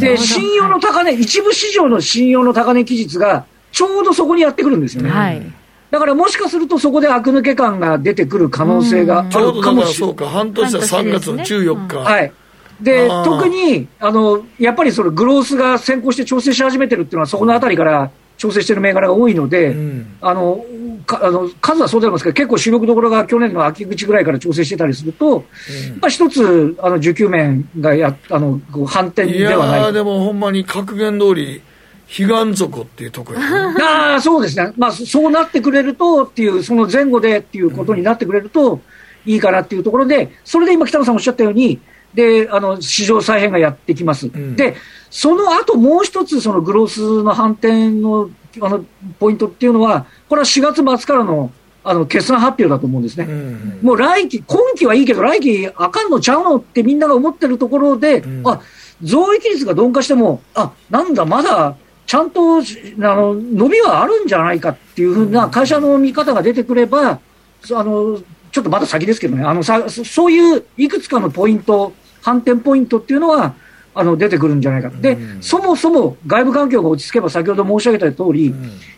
で、信用の高値、一部市場の信用の高値期日が、ちょうどそこにやってくるんですよね。はい。だからもしかするとそこで悪抜け感が出てくる可能性があちょうどだかるかもしれない。らそうか、半年は3月の14日。はい。で特に、あの、やっぱりそのグロースが先行して調整し始めてるっていうのは、そこのあたりから調整してる銘柄が多いので、うんあの、かあの数はそうでありますけど、結構主力どころが去年の秋口ぐらいから調整してたりすると、やっぱ一つ、あの、需給面がや、あの、こう反転いやではないー、でもほんまに格言通り、彼岸底っていうとこやね。(laughs) ああ、そうですね。まあ、そそうなってくれるとっていう、その前後でっていうことになってくれるといいかなっていうところで、それで今北野さんおっしゃったように、で、あの、市場再編がやってきます。んで、その後もう一つ、そのグロースの反転の、あの、ポイントっていうのは、これは4月末からの、あの、決算発表だと思うんですね。うんもう来期、今期はいいけど、来期あかんのちゃうのってみんなが思ってるところで、あ、増益率が鈍化しても、あ、なんだ、まだ、ちゃんと、あの、伸びはあるんじゃないかっていうふうな会社の見方が出てくれば、そあの、ちょっとまだ先ですけどね、あの、さ、そそういういくつかのポイント、反転ポイントっていうのは、あの、出てくるんじゃないか。で、そもそも外部環境が落ち着けば、先ほど申し上げた通り、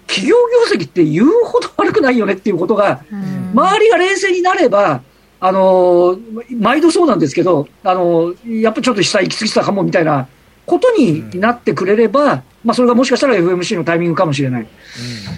企業業績って言うほど悪くないよねっていうことが、周りが冷静になれば、あのー毎度そうなんですけど、あのーやっぱちょっと下行き過ぎてたかもみたいなことになってくれれば、まあ、それがもしかしたら FMC のタイミングかもしれない。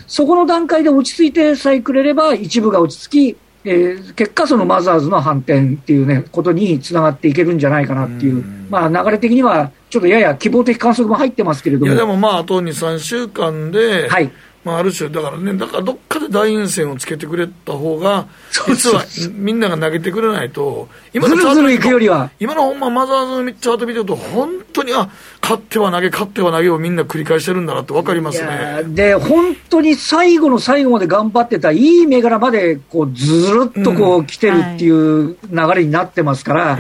そこの段階で落ち着いてさえくれれば、一部が落ち着き、えー結果、そのマザーズの反転っていうね、ことにつながっていけるんじゃないかなっていう、まあ、流れ的には、ちょっとやや希望的観測も入ってますけれども。いや、でもまあ、あと2、3週間で、はいまあ、ある種、だからね、だからどっかで大陰線をつけてくれた方が、実はみんなが投げてくれないと、今ずるずるいくよりは、今のほんまマザーズチャート見てると、本当に、あ、勝っては投げ、勝っては投げをみんな繰り返してるんだなって分かりますね。ーで、本当に最後の最後まで頑張ってたいい銘柄まで、こう、ずるっとこう、来てるっていう流れになってますから、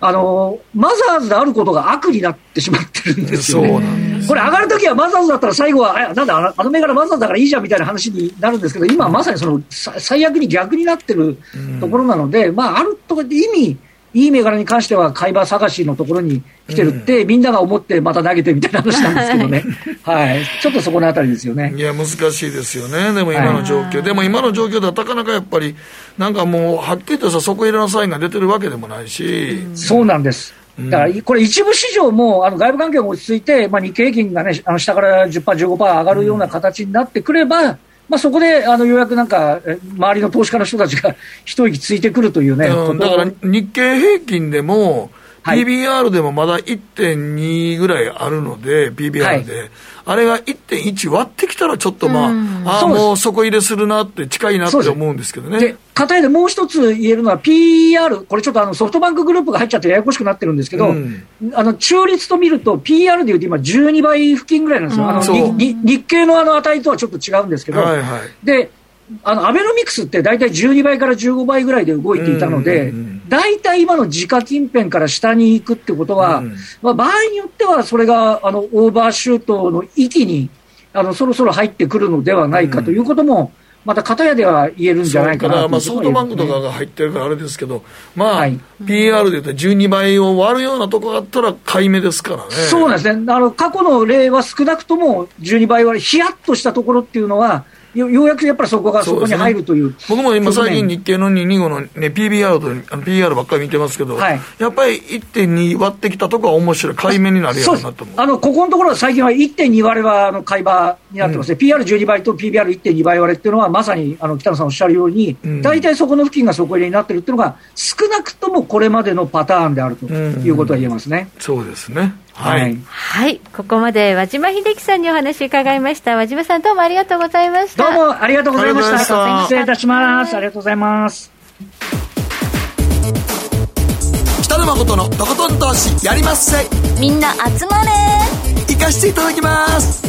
あの、マザーズであることが悪になってしまってるんですよね。そうなんこれ上がるときはマザーズだったら最後は、あなんだ、あの銘柄マザーズだからいいじゃんみたいな話になるんですけど、今まさにその、さ最悪に逆になってるところなので、まあ、あるところで意味、いい銘柄に関しては、買い場探しのところに来てるって、みんなが思ってまた投げてみたいな話なんですけどね。(laughs) はい。ちょっとそこのあたりですよね。いや、難しいですよね、でも今の状況、でも今の状況では、なかなかやっぱり、なんかもう、はっきりとした底入れのサインが出てるわけでもないし、そうなんです。だから、これ一部市場も、あの、外部環境が落ち着いて、まあ、日経平均がね、あの、下から10%、15%上がるような形になってくれば、まあ、そこで、あの、ようやくなんか、え周りの投資家の人たちが (laughs) 一息ついてくるというね、うん、だから日経平均でも、はい。PBR でもまだ1.2ぐらいあるので、PBR で、あれが1.1割ってきたら、ちょっとまあ、ああ、そうです。もう底入れするなって、近いなって思うんですけどね。で、片やでもう一つ言えるのは PR、これちょっとあのソフトバンクグループが入っちゃってややこしくなってるんですけど、うん。あの中率と見ると PR でいうと今12倍付近ぐらいなんですよ。あのそうにに日経のあの値とはちょっと違うんですけど、はいはい。で、あの、アベノミクスって大体12倍から15倍ぐらいで動いていたので、うんうんうん大体今の時価近辺から下に行くってことは、うんまあ、場合によってはそれが、あの、オーバーシュートの域に、あの、そろそろ入ってくるのではないかということも、また片やでは言えるんじゃないかなそうだからまあ、ソフトバンクとかが入ってるからあれですけど、まあ、はい。PR で言ったら12倍を割るようなとこがあったら買い目ですからね。そうなんですね。あの、過去の例は少なくとも12倍割り、ヒヤッとしたところっていうのは、よようやくやっぱりそこがそこに入るという。僕も今最近日経の225のね、PBR と PR ばっかり見てますけど、はいやっぱり1.2割ってきたとこは面白い。買い目になるやろうなと思う。あのここのところは最近は1.2割はあの買い場になってますね、PR12 倍と PBR1.2 倍割れっていうのは、まさにあの北野さんおっしゃるように、うん大体そこの付近が底入れになってるっていうのが、少なくともこれまでのパターンであるということは言えますね。そうですね。はい。はい。ここまで和島秀樹さんにお話伺いました。和島さんどうもありがとうございました。どうもありがとうございましありがとうございましたた。失礼いたします。ありがとうございます。北野誠のとことん投資やりまっせみんな集まれ行かしていただきます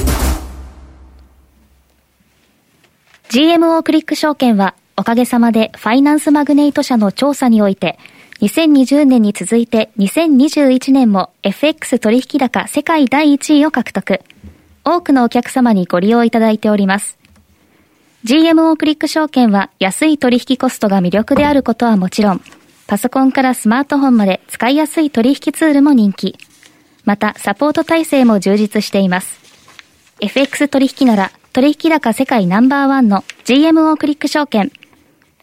GMO クリック証券は、おかげさまでファイナンスマグネイト社の調査において、2020年に続いて2021年も FX 取引高世界第1位を獲得。多くのお客様にご利用いただいております。GMO クリック証券は安い取引コストが魅力であることはもちろん、パソコンからスマートフォンまで使いやすい取引ツールも人気。また、サポート体制も充実しています。FX 取引なら取引高世界ナンバーワンの GMO クリック証券。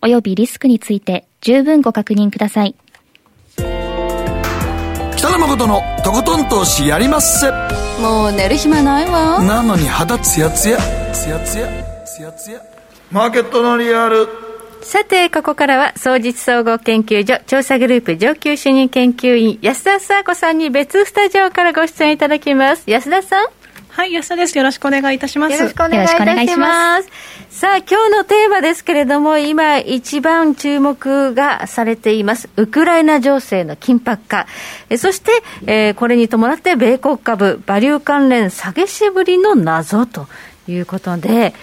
及びリスクについて十分ご確認ください。北野誠のとことん投資やりまっせもう寝る暇ないわなのに肌ツヤツヤツヤツヤツヤツヤマーケットのリアル。さて、ここからは、総実総合研究所調査グループ上級主任研究員、安田沙子さんに別スタジオからご出演いただきます。安田さん。はい、安田です。よろしくお願いいたします。よろしくお願いいたします。さあ、今日のテーマですけれども、今一番注目がされています、ウクライナ情勢の緊迫化。えそして、えーこれに伴って米国株、バリュー関連下げしぶりの謎と。いうことで、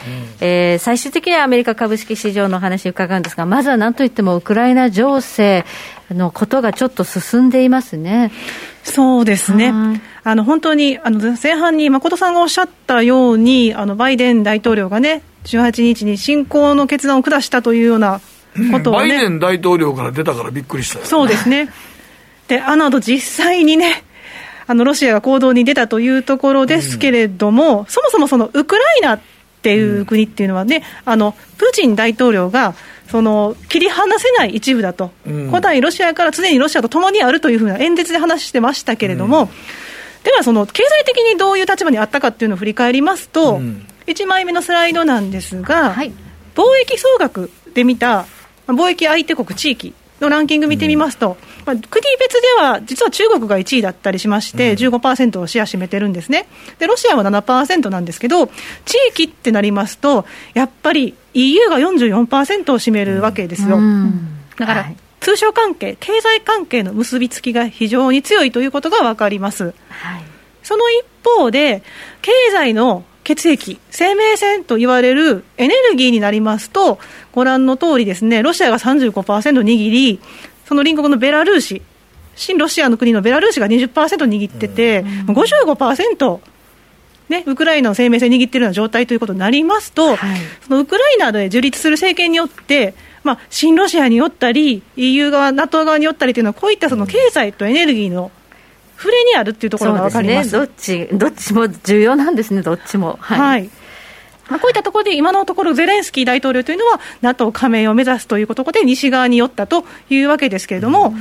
えー最終的にはアメリカ株式市場のお話を伺うんですが、まずは何といってもウクライナ情勢のことがちょっと進んでいますね。そうですね。あの、本当に、あの、前半に誠さんがおっしゃったように、あの、バイデン大統領がね、18日に侵攻の決断を下したというようなことをね、バイデン大統領から出たからびっくりしたよ。そうですね。で、あの後実際にね、あの、ロシアが行動に出たというところですけれども、そもそもそのウクライナっていう国っていうのはね、あの、プーチン大統領が、その、切り離せない一部だと。うん古代ロシアから常にロシアと共にあるというふうな演説で話してましたけれども、ではその、経済的にどういう立場にあったかっていうのを振り返りますと、1枚目のスライドなんですが、貿易総額で見た、まあ貿易相手国地域のランキング見てみますと、まあ、国別では実は中国が1位だったりしまして、15%をシェア占めてるんですね。で、ロシアは7%なんですけど、地域ってなりますと、やっぱり EU が44%を占めるわけですよ。だから、通商関係、経済関係の結びつきが非常に強いということが分かります。その一方で、経済の血液、生命線と言われるエネルギーになりますと、ご覧の通りですね、ロシアが35%握り、その隣国のベラルーシ、親ロシアの国のベラルーシが20%握ってて、55%、ね、ウクライナの生命線握っているような状態ということになりますと、そのウクライナで樹立する政権によって、まあ、新ロシアによったり、EU 側、NATO 側によったりというのは、こういったその経済とエネルギーの触れにあるっていうところが分かりますそうです。ね、どっち、どっちも重要なんですね、どっちも。はい、はい。まあ、こういったところで今のところゼレンスキー大統領というのは NATO 加盟を目指すということで西側に寄ったというわけですけれども、うん。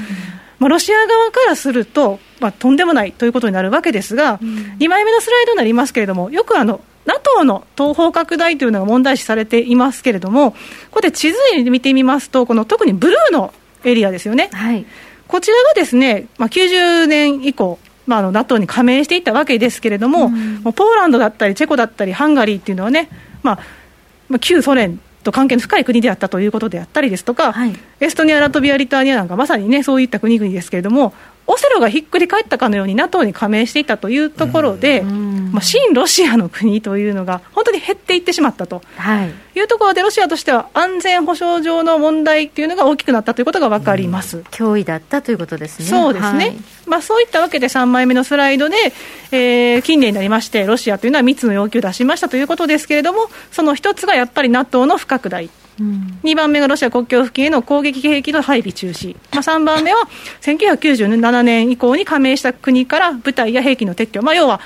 まあ、ロシア側からすると、まあ、とんでもないということになるわけですが、うん、2枚目のスライドになりますけれども、よくあの NATO の東方拡大というのが問題視されていますけれども、ここで地図で見てみますと、この特にブルーのエリアですよね、はい、こちらがですね、まあ、90年以降、まあ、あの NATO に加盟していったわけですけれども、うん、もうポーランドだったり、チェコだったり、ハンガリーっていうのはね、まあ、まあ、旧ソ連と関係の深い国であったということであったりですとか、はい、エストニア、ラトビア、リトアニアなんかまさにね、そういった国々ですけれども、オセロがひっくり返ったかのように NATO に加盟していたというところで、まあ、新ロシアの国というのが本当に減っていってしまったと。い。うところで、ロシアとしては安全保障上の問題というのが大きくなったということが分かります、脅威だったということですね。そうですね、はい、まあ、そういったわけで3枚目のスライドで、えー、近年になりまして、ロシアというのは3つの要求を出しましたということですけれども、その1つがやっぱり NATO の不拡大。うん、2番目がロシア国境付近への攻撃兵器の配備中止、まあ、3番目は1997年以降に加盟した国から部隊や兵器の撤去、まあ、要は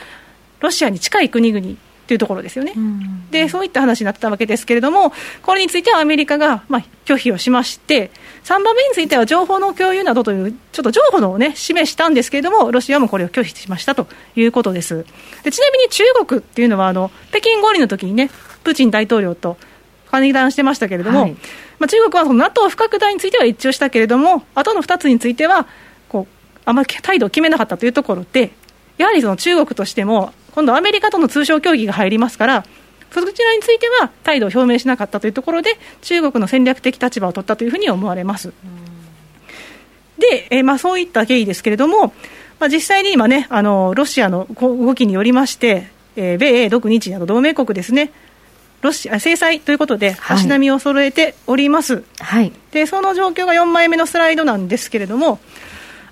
ロシアに近い国々というところですよね、うん、でそういった話になったわけですけれども、これについてはアメリカがまあ拒否をしまして、3番目については情報の共有などという、ちょっと情報のを、ね、示したんですけれども、ロシアもこれを拒否しましたということです。でちなみに中国っていうのはあの、北京五輪の時にね、プーチン大統領と会談してましたけれども、はい、まあ、中国はその NATO 不拡大については一致をしたけれども、あとの2つについてはこう、あまり態度を決めなかったというところで、やはりその中国としても、今度、アメリカとの通商協議が入りますから、そちらについては態度を表明しなかったというところで、中国の戦略的立場を取ったというふうに思われます。で、えー、まあ、そういった経緯ですけれども、まあ、実際に今ね、あのロシアの動きによりまして、えー、米英、独日など同盟国ですね、ロシア制裁ということで、足並みを揃えております、はい、でその状況が4枚目のスライドなんですけれども、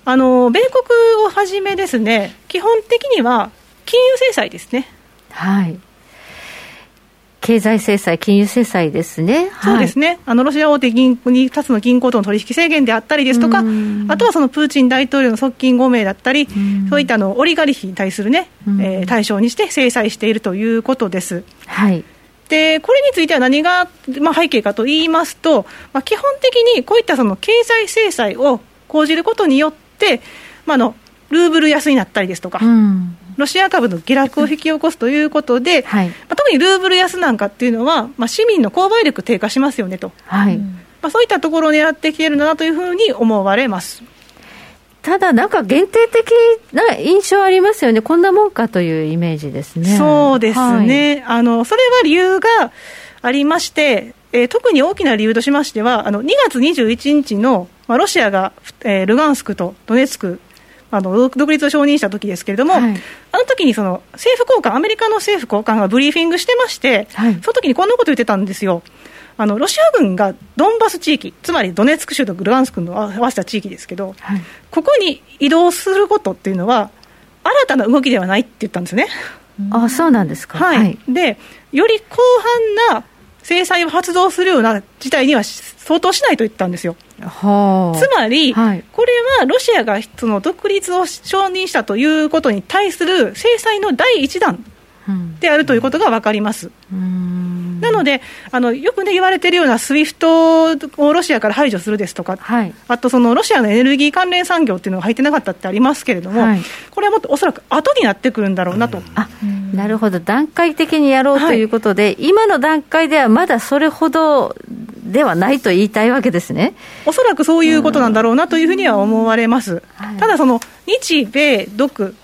あの米国をはじめ、ですね基本的には金融制裁ですね。はい。経済制裁、金融制裁ですね、そうですね、あのロシア大手銀に2つの銀行との取引制限であったりですとか、あとはそのプーチン大統領の側近5名だったり、そういったのオリガルヒに対するね、えー、対象にして制裁しているということです。はいでこれについては何が、まあ、背景かと言いますと、まあ、基本的にこういったその経済制裁を講じることによって、まあ、のルーブル安になったりですとか、うん、ロシア株の下落を引き起こすということで、はい、まあ、特にルーブル安なんかっていうのは、まあ、市民の購買力低下しますよねと、はい。まあ、そういったところを狙ってきているんだなというふうに思われます。ただ、なんか限定的な印象ありますよね、こんなもんかというイメージですね。そうですね、はい、あのそれは理由がありまして、えー、特に大きな理由としましては、あの2月21日の、まあ、ロシアが、えー、ルガンスクとドネツク、あの独立を承認した時ですけれども、はい、あの時にその政府高官、アメリカの政府高官がブリーフィングしてまして、はい、その時にこんなこと言ってたんですよ。あのロシア軍がドンバス地域、つまりドネツク州とルガンスクの合わせた地域ですけど、はい、ここに移動することっていうのは、新たな動きではないって言ったんですね。あそうなんですか、はい、はい、でより広範な制裁を発動するような事態には相当しないと言ったんですよ。はあ、つまり、はい、これはロシアがその独立を承認したということに対する制裁の第一弾であるということが分かります。なのであの、よく、ね、言われているような SWIFT をロシアから排除するですとか、はい、あとそのロシアのエネルギー関連産業っていうのが入ってなかったってありますけれども、はい、これはもっとおそらく後になってくるんだろうなと。あなるほど、段階的にやろうということで、はい、今の段階ではまだそれほどではないと言いたいわけですね。おそらくそういうことなんだろうなというふうには思われます。ただその日米独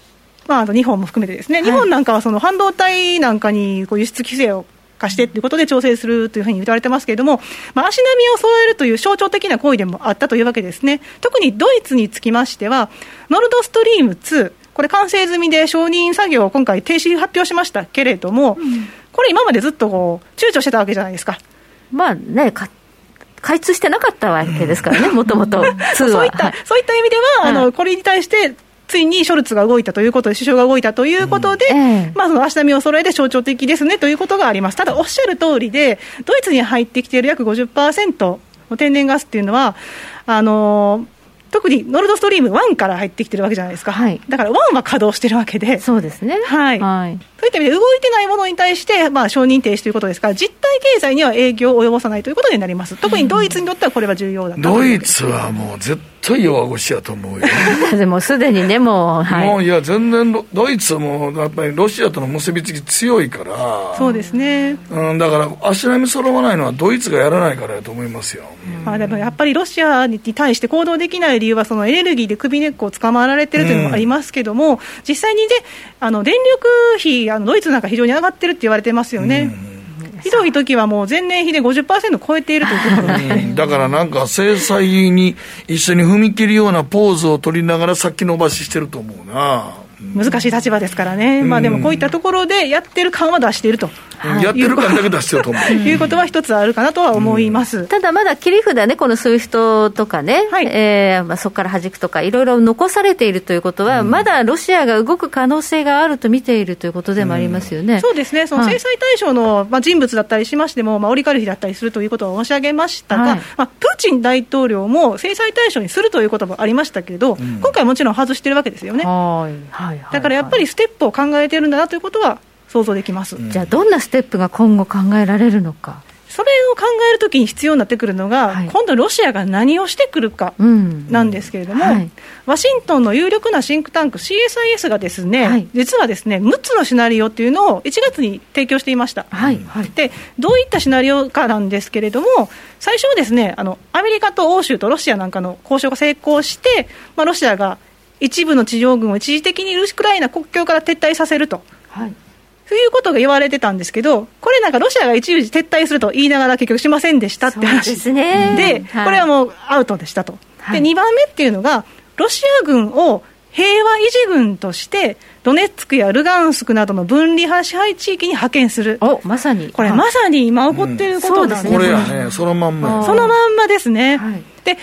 まあ、あと日本も含めてですね、日本なんかはその半導体なんかにこう輸出規制を化してということで調整するというふうに言われてますけれども、まあ、足並みを揃えるという象徴的な行為でもあったというわけですね。特にドイツにつきましては、ノルドストリーム2、これ完成済みで承認作業を今回停止発表しましたけれども、うん、これ今までずっとこう躊躇してたわけじゃないですか。まあね、開通してなかったわけですからね、もともと、そういった、はい、そういった意味では、あのこれに対してついにショルツが動いたということで、首相が動いたということで、うんえまあ、その足並みを揃えて象徴的ですねということがあります。ただ、おっしゃる通りで、ドイツに入ってきている約50%、天然ガスっていうのは、あの特にノルドストリーム1から入ってきてるわけじゃないですか、はいだから1は稼働してるわけで、そうですね。はいはい。そういった意味で動いてないものに対して、まあ、承認停止ということですから、実体経済には影響を及ぼさないということになります、特にドイツにとってはこれは重要だとドイツはもう絶対弱腰やと思うよ。(laughs) でもすでにね、もう、はい。もういや、全然ロ、ドイツもやっぱりロシアとの結びつき強いから、そうですね、うん、だから足並み揃わないのはドイツがやらないからやと思いますよ。まあ、でもやっぱりロシアに対して行動できない理由は、そのエネルギーで首根っこを捕まられてるというのもありますけども、実際にね、あの電力費、あのドイツなんか非常に上がってるって言われてますよね。ひどい時はもう前年比で50%超えているというところで、うんだからなんか制裁に一緒に踏み切るようなポーズを取りながら先延ばししてると思うな。難しい立場ですからね、まあ、でもこういったところでやってる感は出していると。やってる感だけ出してると思う。いうことは一つあるかなとは思います。ただまだ切り札ね、この SWIFT とかね、えーまあ、そこから弾くとか、いろいろ残されているということは、まだロシアが動く可能性があると見ているということでもありますよね。そうですね、その制裁対象の、まあ、人物だったりしましても、まあ、オリガルヒだったりするということを申し上げましたが、はい。まあ、プーチン大統領も制裁対象にするということもありましたけど、今回はもちろん外してるわけですよね。はい。はい。だからやっぱりステップを考えてるんだなということは想像できます。じゃあ、どんなステップが今後考えられるのか。それを考えるときに必要になってくるのが、今度、ロシアが何をしてくるかうん。なんですけれども、はいワシントンの有力なシンクタンク CSIS がですね、実はですね6つのシナリオっていうのを1月に提供していました。はいでどういったシナリオかなんですけれども、最初はですねあのアメリカと欧州とロシアなんかの交渉が成功して、まあ、ロシアが一部の地上軍を一時的にウクライナ国境から撤退させると。はいそういうことが言われてたんですけど、これなんかロシアが一時撤退すると言いながら結局しませんでしたって話ですねではいこれはもうアウトでしたと。はいで2番目っていうのが、ロシア軍を平和維持軍として、ドネツクやルガンスクなどの分離派支配地域に派遣する。おまさに。これまさに今起こっていることなんですこれやね、そのまんまや。そのまんまですね。で、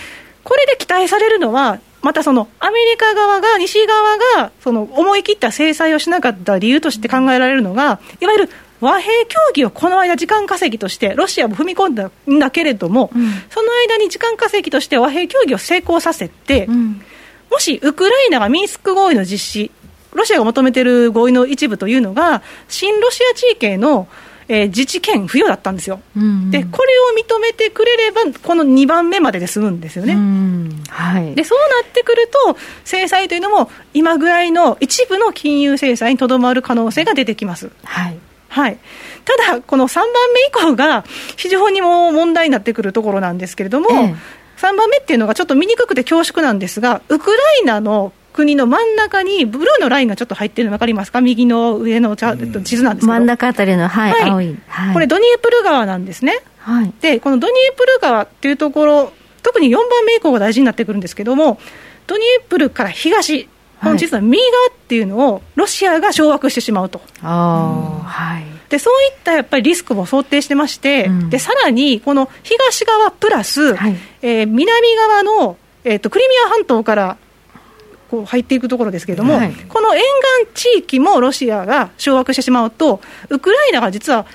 これで期待されるのは、またそのアメリカ側が、西側がその思い切った制裁をしなかった理由として考えられるのが、いわゆる和平協議をこの間、時間稼ぎとして、ロシアも踏み込んだんだけれども、その間に時間稼ぎとして和平協議を成功させて、もしウクライナがミンスク合意の実施、ロシアが求めている合意の一部というのが、新ロシア地域への、えー自治権付与だったんですよ。で、これを認めてくれれば、この2番目までで済むんですよね。はい。で、そうなってくると、制裁というのも、今ぐらいの一部の金融制裁にとどまる可能性が出てきます。はい。はい。ただ、この3番目以降が、非常にもう問題になってくるところなんですけれども、3番目っていうのがちょっと見にくくて恐縮なんですが、ウクライナの国の真ん中にブルーのラインがちょっと入ってるの分かりますか？右の上のチャえっと地図なんですけど。真ん中あたりの、はい、はいこれ、ドニエプル川なんですね。はい。で、このドニエプル川っていうところ、特に4番目以降が大事になってくるんですけども、ドニエプルから東、この実は右側っていうのをロシアが掌握してしまうと。ああ、はい。でそういったやっぱりリスクも想定してまして、でさらにこの東側プラス、えー南側の、えー、とクリミア半島からこう入っていくところですけれども、はい。この沿岸地域もロシアが掌握してしまうと、ウクライナが実は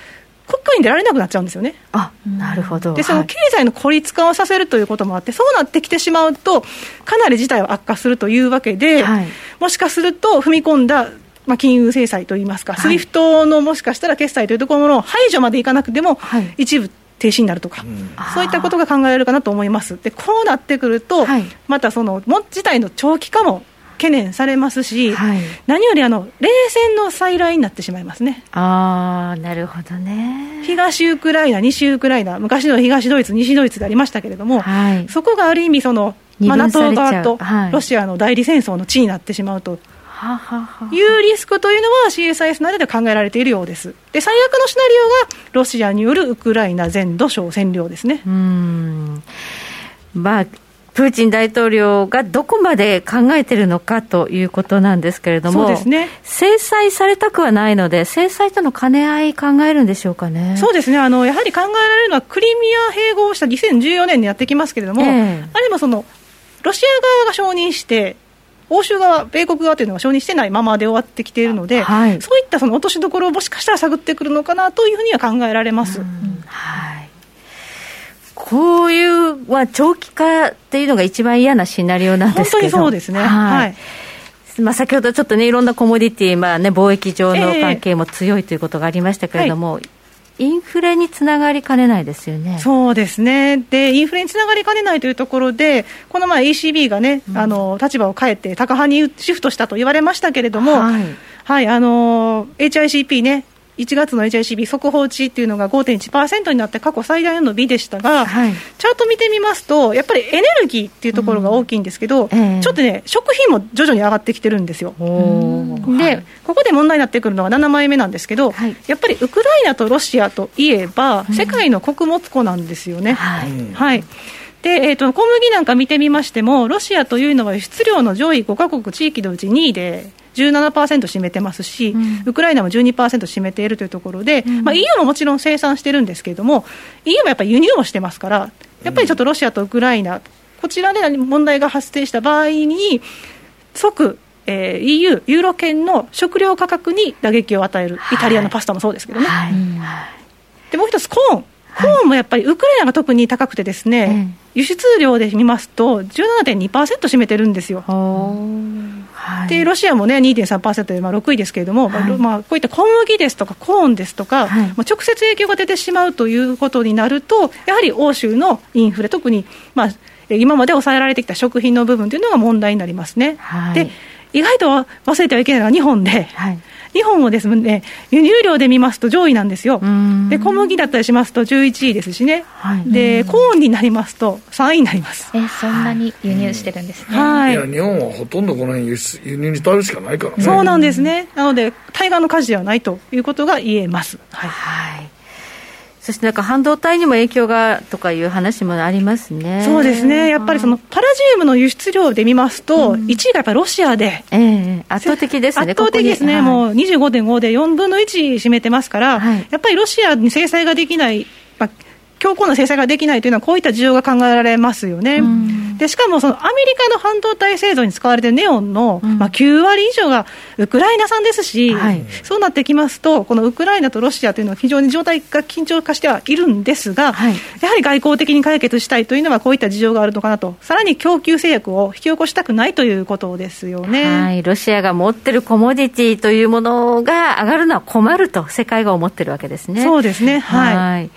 国外に出られなくなっちゃうんですよね。あなるほど。でその経済の孤立化をさせるということもあって、そうなってきてしまうと、かなり事態は悪化するというわけで、もしかすると踏み込んだ、まあ、金融制裁といいますか、はい。 SWIFT のもしかしたら決済というところの排除までいかなくても、一部停止になるとか、そういったことが考えられるかなと思います。でこうなってくると、またそのも事態の長期化も懸念されますし、何よりあの冷戦の再来になってしまいますね。ああ、なるほどね。東ウクライナ、西ウクライナ、昔の東ドイツ、西ドイツでありましたけれども、そこがある意味その、まあ、NATO 側とはい。ロシアの代理戦争の地になってしまうとはははいうリスクというのは CSIS などで考えられているようです。で、最悪のシナリオがロシアによるウクライナ全土小占領ですね。うんまあ、プーチン大統領がどこまで考えてるのかということなんですけれども、そうですね制裁されたくはないので、制裁との兼ね合い考えるんでしょうかね。そうですねあのやはり考えられるのは、クリミア併合した2014年にやってきますけれども、ええあれもそのロシア側が承認して、欧州側、米国側というのが承認してないままで終わってきているので、そういったその落としどころをもしかしたら探ってくるのかなというふうには考えられます。こういう、まあ、長期化っていうのが一番嫌なシナリオなんですけど。本当にそうですね。はい。はい。まあ、先ほどちょっとね、いろんなコモディティ、まあね、貿易上の関係も強いということがありましたけれども、インフレにつながりかねないですよね。そうですね。で、インフレにつながりかねないというところで、この前、ECB がね、あの立場を変えて、高派にシフトしたと言われましたけれども、はい。はいあの HICP ね、1月の HICP 速報値っていうのが5.1%になって過去最大の伸びでしたが、はい。チャート見てみますと、やっぱりエネルギーっていうところが大きいんですけど、ええちょっとね、食品も徐々に上がってきてるんですよ。で、ここで問題になってくるのは7枚目なんですけど、はい。やっぱりウクライナとロシアといえば、世界の穀物庫なんですよね。はい。はい。でえー、と小麦なんか見てみましても、ロシアというのは輸出量の上位5カ国地域のうち2位で17%占めてますし、ウクライナも12%占めているというところで、まあ、EU ももちろん生産してるんですけれども、EU もやっぱり輸入もしてますから、やっぱりちょっとロシアとウクライナ、こちらで何問題が発生した場合に、即、えー EU、ユーロ圏の食料価格に打撃を与える、イタリアのパスタもそうですけどね。はい。でもう一つ、コーン。コーンもやっぱりウクライナが特に高くてですね、輸出量で見ますと17.2%占めてるんですよ。はい。でロシアもね2.3%でまあ6位ですけれども、まあまあ、こういった小麦ですとかコーンですとか、はい。まあ、直接影響が出てしまうということになるとやはり欧州のインフレ特に、まあ、え今まで抑えられてきた食品の部分というのが問題になりますね。はい。で意外と忘れてはいけないのは日本で、はい日本もですね輸入量で見ますと上位なんですよ。んで小麦だったりしますと11位ですしね、はいでコーンになりますと3位になります。えそんなに輸入してるんですね、はいいや、日本はほとんどこの辺輸出輸入に頼るしかないからね。そうなんですね。なので、対岸の火事ではないということが言えます。はい。はいそしてなんか半導体にも影響がとかいう話もありますね。そうですね。やっぱりそのパラジウムの輸出量で見ますと、1位がやっぱりロシアで、ええ圧倒的ですね。圧倒的ですね。ここにもう25.5で4分の1占めてますから、はいやっぱりロシアに制裁ができない、まあ強硬な制裁ができないというのは、こういった需要が考えられますよね。でしかもそのアメリカの半導体製造に使われているネオンの、まあ、9割以上がウクライナ産ですし、はい。そうなってきますと、このウクライナとロシアというのは非常に状態が緊張化してはいるんですが、はい。やはり外交的に解決したいというのは、こういった事情があるのかなと、さらに供給制約を引き起こしたくないということですよね。はい、ロシアが持ってるコモディティというものが上がるのは困ると世界が思ってるわけですね。そうですね。はい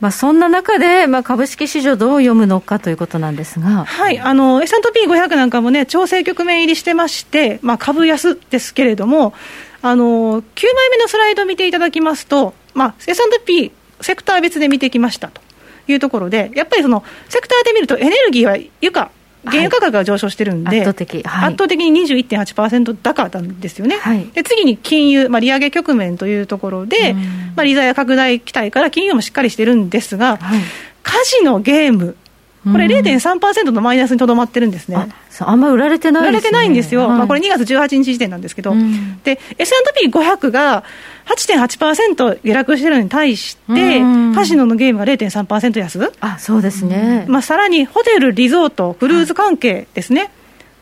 まあ、そんな中で、まあ、株式市場どう読むのかということなんですが。はい、あの S&P500 なんかもね、調整局面入りしてまして、まあ、株安ですけれども、あの9枚目のスライド見ていただきますと、まあ、S&P セクター別で見てきましたというところで、やっぱりそのセクターで見ると、エネルギーは床、原油価格が上昇してるんで、圧倒的はい。圧倒的に21.8%高なんですよね、はい。で次に金融、まあ、利上げ局面というところで、まあ、利ざや拡大期待から金融もしっかりしてるんですが、はい。カジノ、ゲーム、これ0.3%のマイナスにとどまってるんですね。あそうあんま売られてないね、売られてないんですよ、はい。まあ、これ2月18日時点なんですけど、うん。で S&P500 が8.8%下落してるのに対して、うんカジノのゲームが0.3%安、あそうですね、まあ、さらにホテル、リゾート、クルーズ関係ですね、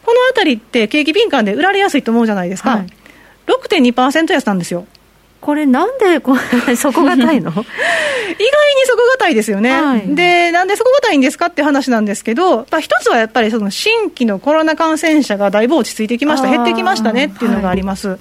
このあたりって景気敏感で売られやすいと思うじゃないですか、はい。6.2%安なんですよ。これなんでこう (laughs) 底堅いの？(laughs) 意外に底堅いですよね、はい。でなんで底堅いんですかっていう話なんですけど、まあ、一つはやっぱりその新規のコロナ感染者がだいぶ落ち着いてきました、減ってきましたねっていうのがあります、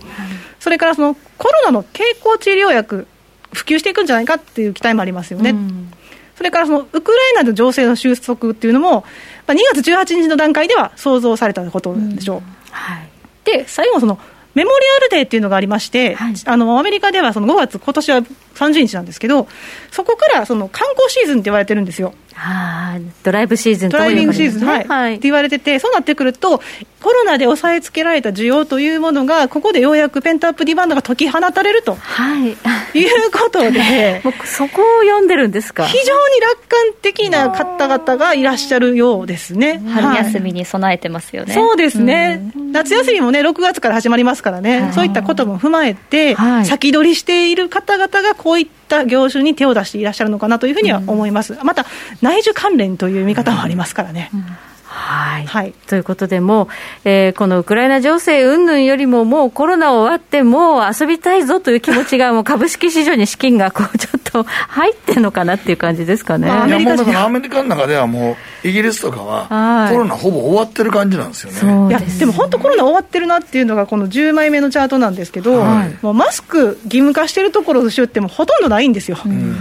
それからそのコロナの経口治療薬、普及していくんじゃないかっていう期待もありますよね。うん。それからそのウクライナの情勢の収束っていうのも、まあ、2月18日の段階では想像されたことでしょう。はい。で最後そのメモリアルデーっていうのがありまして、はい。あのアメリカではその5月、今年は30日なんですけど、そこからその観光シーズンって言われてるんですよ、あードライブシーズンとドライビングシーズン、はい。呼ばれますねって言われてて、そうなってくると、コロナで抑えつけられた需要というものが、ここでようやくペンタアップディマンドが解き放たれると。はい、いうことで。(laughs) もうそこを読んでるんですか？非常に楽観的な方々がいらっしゃるようですね。春はい。休みに備えてますよね、そうですね、夏休みもね、6月から始まりますからね、そういったことも踏まえて、はい。先取りしている方々がこういった業種に手を出していらっしゃるのかなというふうには思います、また内需関連という見方もありますからね。うんはい、はい。ということで、もう、えーこのウクライナ情勢云々よりも、もうコロナ終わって、もう遊びたいぞという気持ちが、もう株式市場に資金がこうちょっと入ってんのかなっていう感じですかね。アメリカだからアメリカの中ではもうイギリスとかはコロナほぼ終わってる感じなんですよね。いやでも本当コロナ終わってるなっていうのがこの10枚目のチャートなんですけど、はい、もうマスク義務化してるところの州ってもほとんどないんですよ。うん、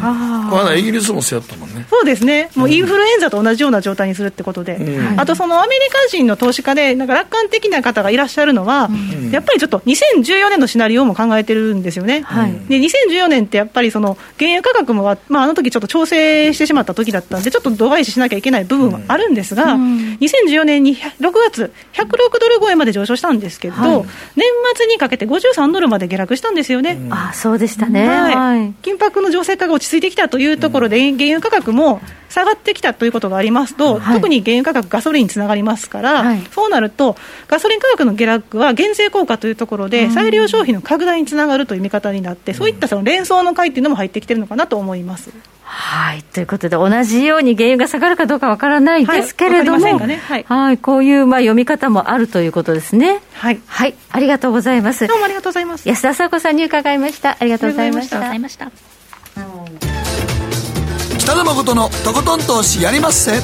このイギリスもそうやったもんね。そうですね。もうインフルエンザと同じような状態にするってことで、うん、あとそのアメリカ人の投資家でなんか楽観的な方がいらっしゃるのは、うん、やっぱりちょっと2014年のシナリオも考えてるんですよね。はい、で2014年ってやっぱりその原油価格も、まあ、あの時ちょっと調整してしまった時だったんでちょっと度外視しなきゃいけない部分はあるんですが、うん、2014年に6月106ドル超えまで上昇したんですけど、はい、年末にかけて53ドルまで下落したんですよね。うん、あそうでしたね、はい、はい、緊迫の情勢化が落ち着いてきたというところで、原油価格も下がってきたということがありますと、はい、特に原油価格、ガソリンにつながりますから、はい、そうなると、ガソリン価格の下落は減税効果というところで、再利用消費の拡大につながるという見方になって、そういったその連想の回っていうのも入ってきてるのかなと思います。はいということで、同じように原油が下がるかどうかわからないですけれども、はいねはい、はい、こういうまあ読み方もあるということですね。はい、はい、ありがとうございます。どうもありがとうございます。安田佐子さんに伺いました。ありがとうございました。ありがとうございました。北野誠のとことん投資やりまっせ。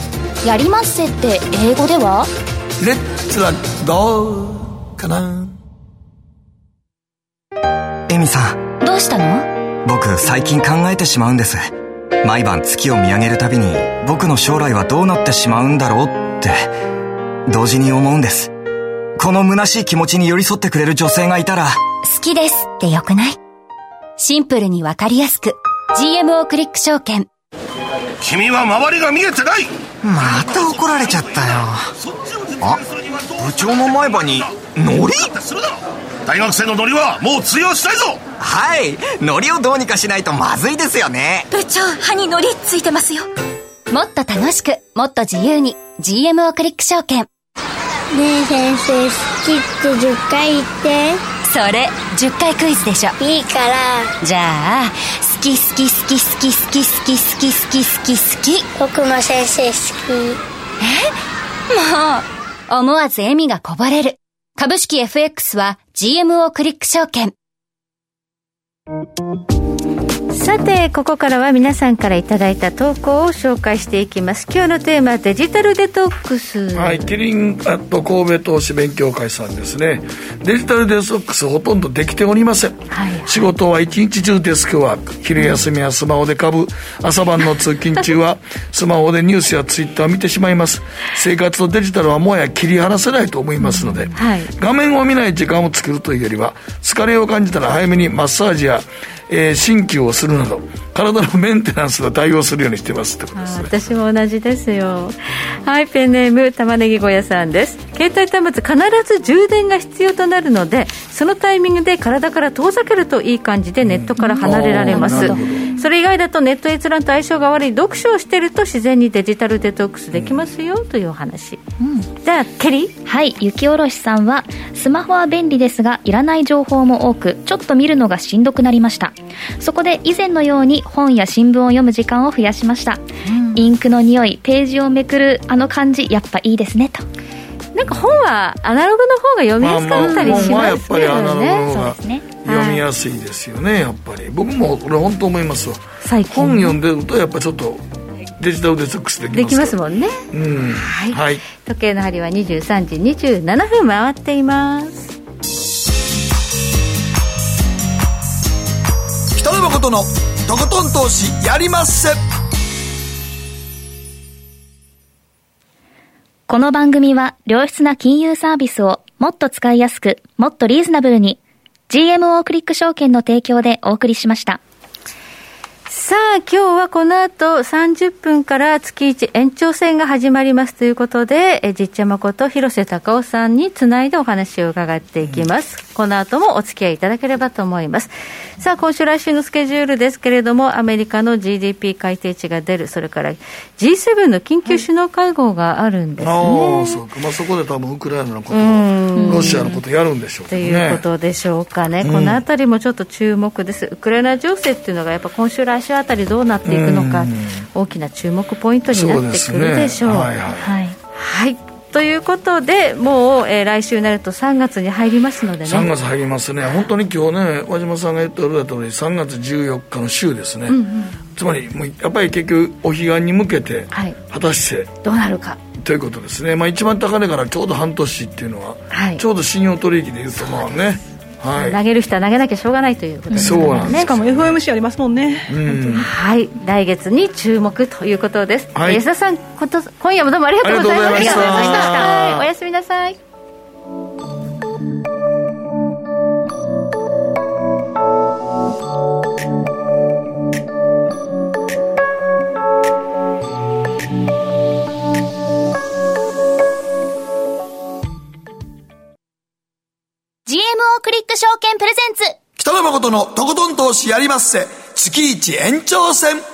やりまっせって英語では？レッツラゴーかな。エミさん。どうしたの？僕最近考えてしまうんです。毎晩月を見上げるたびに僕の将来はどうなってしまうんだろうって同時に思うんです。この虚しい気持ちに寄り添ってくれる女性がいたら好きですってよくない？シンプルにわかりやすく。GMO クリック証券君は周りが見えてない。また怒られちゃったよ。あ部長の前歯にノリ大学生のノリはもう通用したいぞ。はい。ノリをどうにかしないとまずいですよね。部長歯にノリついてますよ。もっと楽しくもっと自由に GMO クリック証券。ねえ先生好きって10回言って。それ10回クイズでしょ。いいから。じゃあき好き好き好き好き好き好き好き好き好き好き僕も先生好き。え？もう思わず笑みがこぼれる。株式 FX は GMO クリック証券。さてここからは皆さんからいただいた投稿を紹介していきます。今日のテーマデジタルデトックス。はいキリンアット神戸投資勉強会さんですね。デジタルデトックスほとんどできておりません、はいはい、仕事は一日中デスクワーク。昼休みはスマホで株。朝晩の通勤中は (laughs) スマホでニュースやツイッターを見てしまいます。生活とデジタルはもはや切り離せないと思いますので、はい、画面を見ない時間を作るというよりは疲れを感じたら早めにマッサージやえー、鍼灸をするなど体のメンテナンスが対応するようにしてますってことですね。私も同じですよ。はいペンネーム玉ねぎ小屋さんです。携帯端末必ず充電が必要となるのでそのタイミングで体から遠ざけるといい感じでネットから離れられます、うん、それ以外だとネット閲覧と相性が悪い読書をしていると自然にデジタルデトックスできますよ、というお話、うん、じゃあケリー？はい雪下ろしさんはスマホは便利ですがいらない情報も多くちょっと見るのがしんどくなりましたそこで以前のように本や新聞を読む時間を増やしました、うん、インクの匂いページをめくるあの感じやっぱいいですねと。なんか本はアナログの方が読みやすかったりしますけどね、まあ、読みやすいですよね、やっぱり。僕もこれ本当思いますわ。本読んでるとやっぱちょっとデジタルデトックスできますできますもんね、うん、はい、はい、時計の針は23時27分回っています北野誠のとことん投資やりまっせこの番組は良質な金融サービスをもっと使いやすくもっとリーズナブルに GMO クリック証券の提供でお送りしました。さあ、今日はこの後30分から月1延長戦が始まりますということで、えじっちゃまこと広瀬隆夫さんにつないでお話を伺っていきます。うん、この後もお付き合いいただければと思います。さあ、今週来週のスケジュールですけれども、アメリカの GDP 改定値が出る、それから G7 の緊急首脳会合があるんですね。はい、あそうか。まあ、そこで多分ウクライナのこと、ロシアのことやるんでしょうね。ということでしょうかね。このあたりもちょっと注目です。ウクライナ情勢っていうのがやっぱ今週来週あたりどうなっていくのか、大きな注目ポイントになってくるでしょう。うね、はい、はいはい、はいということで、もう、えー、来週になると3月に入りますのでね。3月入りますね。本当に今日ね、和島さんが言った通り3月14日の週ですね。うんうん、つまり、もうやっぱり結局、お彼岸に向けて、果たして、どうなるか。ということですね。まあ一番高値からちょうど半年っていうのは、はい、ちょうど信用取引でいうとまあね、はい、投げる人は投げなきゃしょうがないということですね。そうなんです。しかも FOMC ありますもんね。うん、はい、来月に注目ということです。はい、安田さん、こと今夜もどうもありがとうございました。ありがとうございました。おやすみなさい。GMO クリック証券プレゼンツ。北野誠のとことん投資やりまっせ。月一延長戦。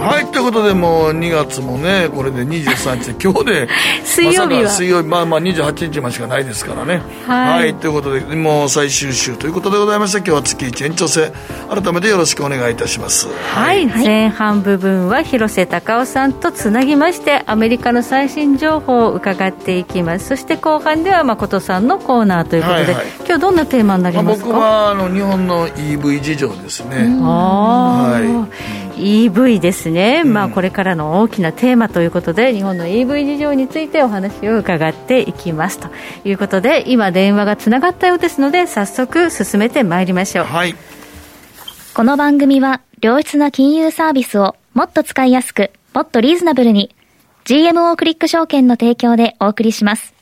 はいということでもう2月もねこれで23日。で (laughs) 今日で水曜日は、ま、水曜日まあまあ28日までしかないですからね。はい、はい、ということでもう最終週ということでございまして今日は月1延長戦。改めてよろしくお願いいたします。はい、はい、前半部分は広瀬隆夫さんとつなぎましてアメリカの最新情報を伺っていきます。そして後半では誠さんのコーナーということで、はいはい、今日どんなテーマになりますか、まあ、僕はあの日本の EV 事情ですね。はい EV ですね、うん、まあ、これからの大きなテーマということで日本の EV 事情についてお話を伺っていきます。ということで今電話がつながったようですので早速進めてまいりましょう、はい、この番組は良質な金融サービスをもっと使いやすくもっとリーズナブルに GMO クリック証券の提供でお送りします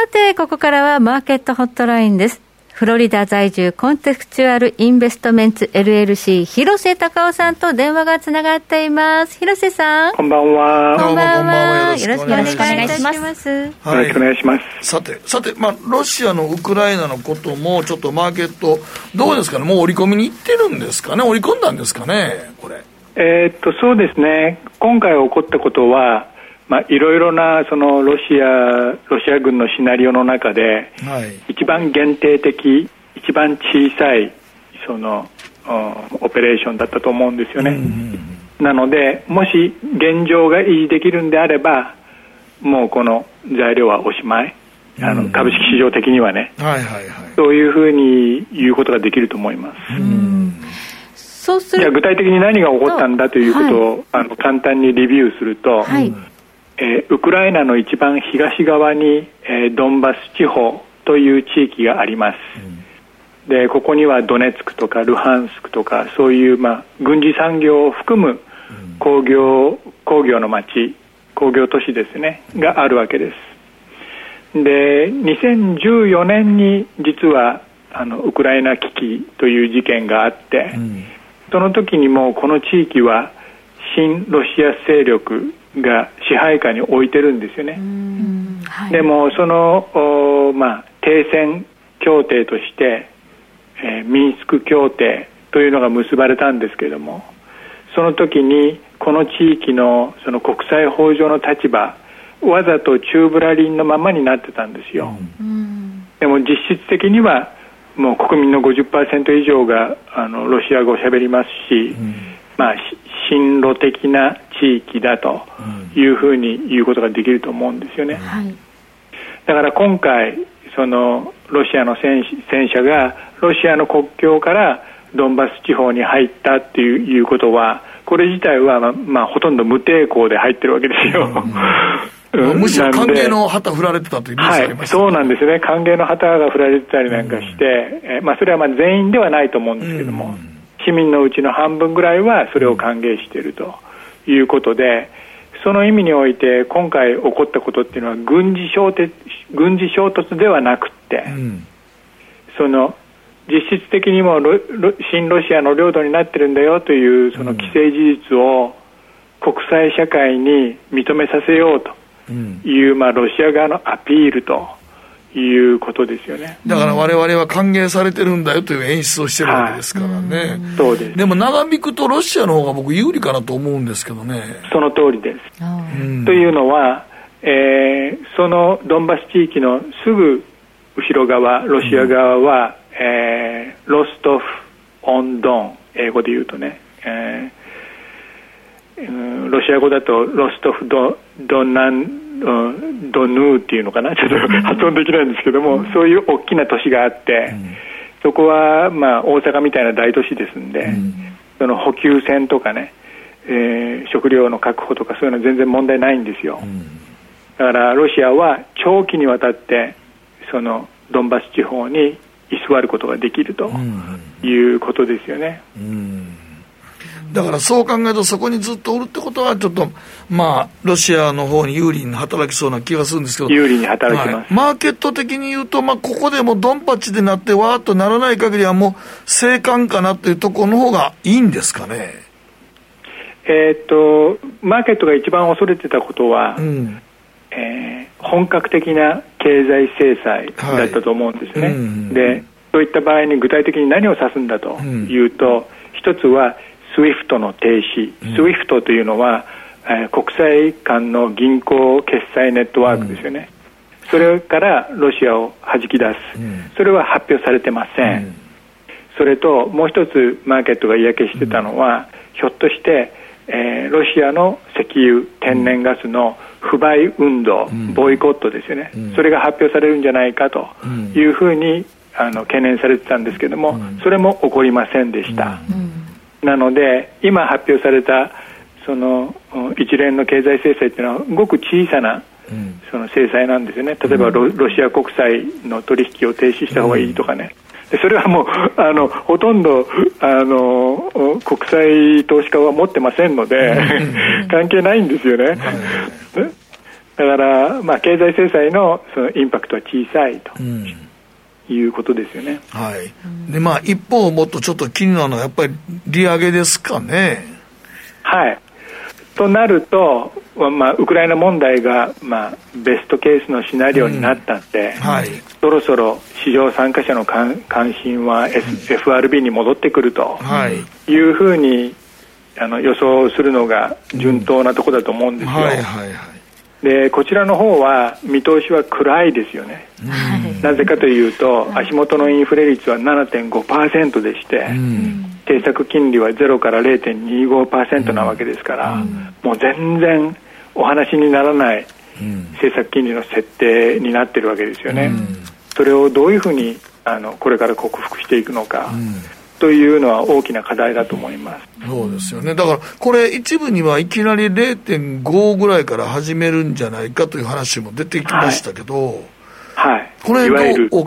さて、ここからはマーケットホットラインです。フロリダ在住コンテクチュアルインベストメンツ LLC 広瀬隆夫さんと電話がつながっています。広瀬さん。こんばんは。こんばんは。よろしくお願いいたします、よろしくお願いします。さてさてまあロシアのウクライナのこともちょっとマーケットどうですかね？もう織り込みに行ってるんですかね？織り込んだんですかね？これ。えー、っとそうですね。今回起こったことはまあ、いろいろなそのロシアロシア軍のシナリオの中で、はい、一番限定的、一番小さいそのオペレーションだったと思うんですよね。なので、もし現状が維持できるんであれば、もうこの材料はおしまい、あの株式市場的にはね、はいはいはい、そういうふうに言うことができると思います。そうするじゃ具体的に何が起こったんだということを、はい、あの簡単にレビューすると、はい、えー、ウクライナの一番東側に、えー、ドンバス地方という地域があります、うん、でここにはドネツクとかルハンスクとかそういう、まあ、軍事産業を含む工業工業の町工業都市ですねがあるわけです。で2014年に実はあのウクライナ危機という事件があって、うん、その時にもこの地域は親ロシア勢力が支配下に置いてるんですよね、はい、でもその、まあ、停戦協定として、えー、ミンスク協定というのが結ばれたんですけれどもその時にこの地域のその国際法上の立場わざと宙ぶらりんのままになってたんですよ、うん、でも実質的にはもう国民の50%以上があのロシア語をしゃべりますし、うん。まあ、進路的な地域だというふうに言うことができると思うんですよね。はい、だから今回そのロシアの戦戦車がロシアの国境からドンバス地方に入ったっていうことはこれ自体は、まあ、まあ、ほとんど無抵抗で入ってるわけですよ。うん、むしろ歓迎の旗振られてたというニュースありました、ね、はい、そうなんですね、歓迎の旗が振られてたりなんかして、うん、えまあ、それはまあ全員ではないと思うんですけども、うん市民のうちの半分ぐらいはそれを歓迎しているということで、その意味において今回起こったことっていうのは軍事衝突軍事衝突ではなくて、うん、その実質的にもロロ新ロシアの領土になってるんだよというその既成事実を国際社会に認めさせようという、まあ、ロシア側のアピールということですよね。だから我々は歓迎されてるんだよという演出をしてるわけですからね、はい、そうです。でも長引くとロシアの方が僕有利かなと思うんですけどね。その通りです、というのは、えー、そのドンバス地域のすぐ後ろ側、ロシア側は、うん、えー、ロストフ・オン・ドン、英語で言うとね、えー、ロシア語だとロストフド・ドナン、ドヌーっていうのかな、(laughs) ちょっと発音できないんですけども、うん、そういう大きな都市があって、うん、そこは、まあ、大阪みたいな大都市ですんで、その補給線とかね、えー、食料の確保とかそういうのは全然問題ないんですよ。だからロシアは長期にわたってそのドンバス地方に居座ることができるということですよね。だからそう考えると、そこにずっとおるってことは、ちょっと、まあ、ロシアの方に有利に働きそうな気がするんですけど、有利に働きます、はい、マーケット的に言うと、まあ、ここでもドンパチでなって、わーっとならない限りは、もう、生還かなっていうところの方がいいんですかね。えっと、マーケットが一番恐れてたことは、うん。えー、本格的な経済制裁だったと思うんですね、はいうん、でそういった場合に具体的に何を指すんだというと、うん、一つは SWIFT の停止、うん、SWIFT というのは、えー、国際間の銀行決済ネットワークですよね、うん、それからロシアを弾き出す、それは発表されてません、それともう一つマーケットが嫌気してたのは、ひょっとして、えー、ロシアの石油、天然ガスの不買運動、ボイコットですよね、それが発表されるんじゃないかというふうにあの懸念されてたんですけども、それも起こりませんでした。なので、今発表されたその一連の経済制裁というのは、ごく小さなその制裁なんですよね、例えばロシア国債の取引を停止した方がいいとかね。それはもう (laughs) あのほとんどあの国際投資家は持ってませんので (laughs) 関係ないんですよね。だから、まあ、経済制裁のそのインパクトは小さいと。いうことですよね。はい。で、まあ、一方、もっとちょっと気になるのは、やっぱり利上げですかね。はい。となると、まあ、ウクライナ問題が、まあ、ベストケースのシナリオになったんで、うんはい、そろそろ市場参加者の関心は、S うん、FRB に戻ってくるというふうにあの予想するのが順当なところだと思うんですよ。はいはいはいでこちらの方は見通しは暗いですよね、なぜかというと、足元のインフレ率は7.5%でして、政策金利は0から0.25%なわけですから、もう全然お話にならない政策金利の設定になってるわけですよね。それをどういうふうにあのこれから克服していくのか、というのは大きな課題だと思います。そうですよね、だからこれ、一部にはいきなり0.5ぐらいから始めるんじゃないかという話も出てきましたけど、はい、これ、いわゆるショッ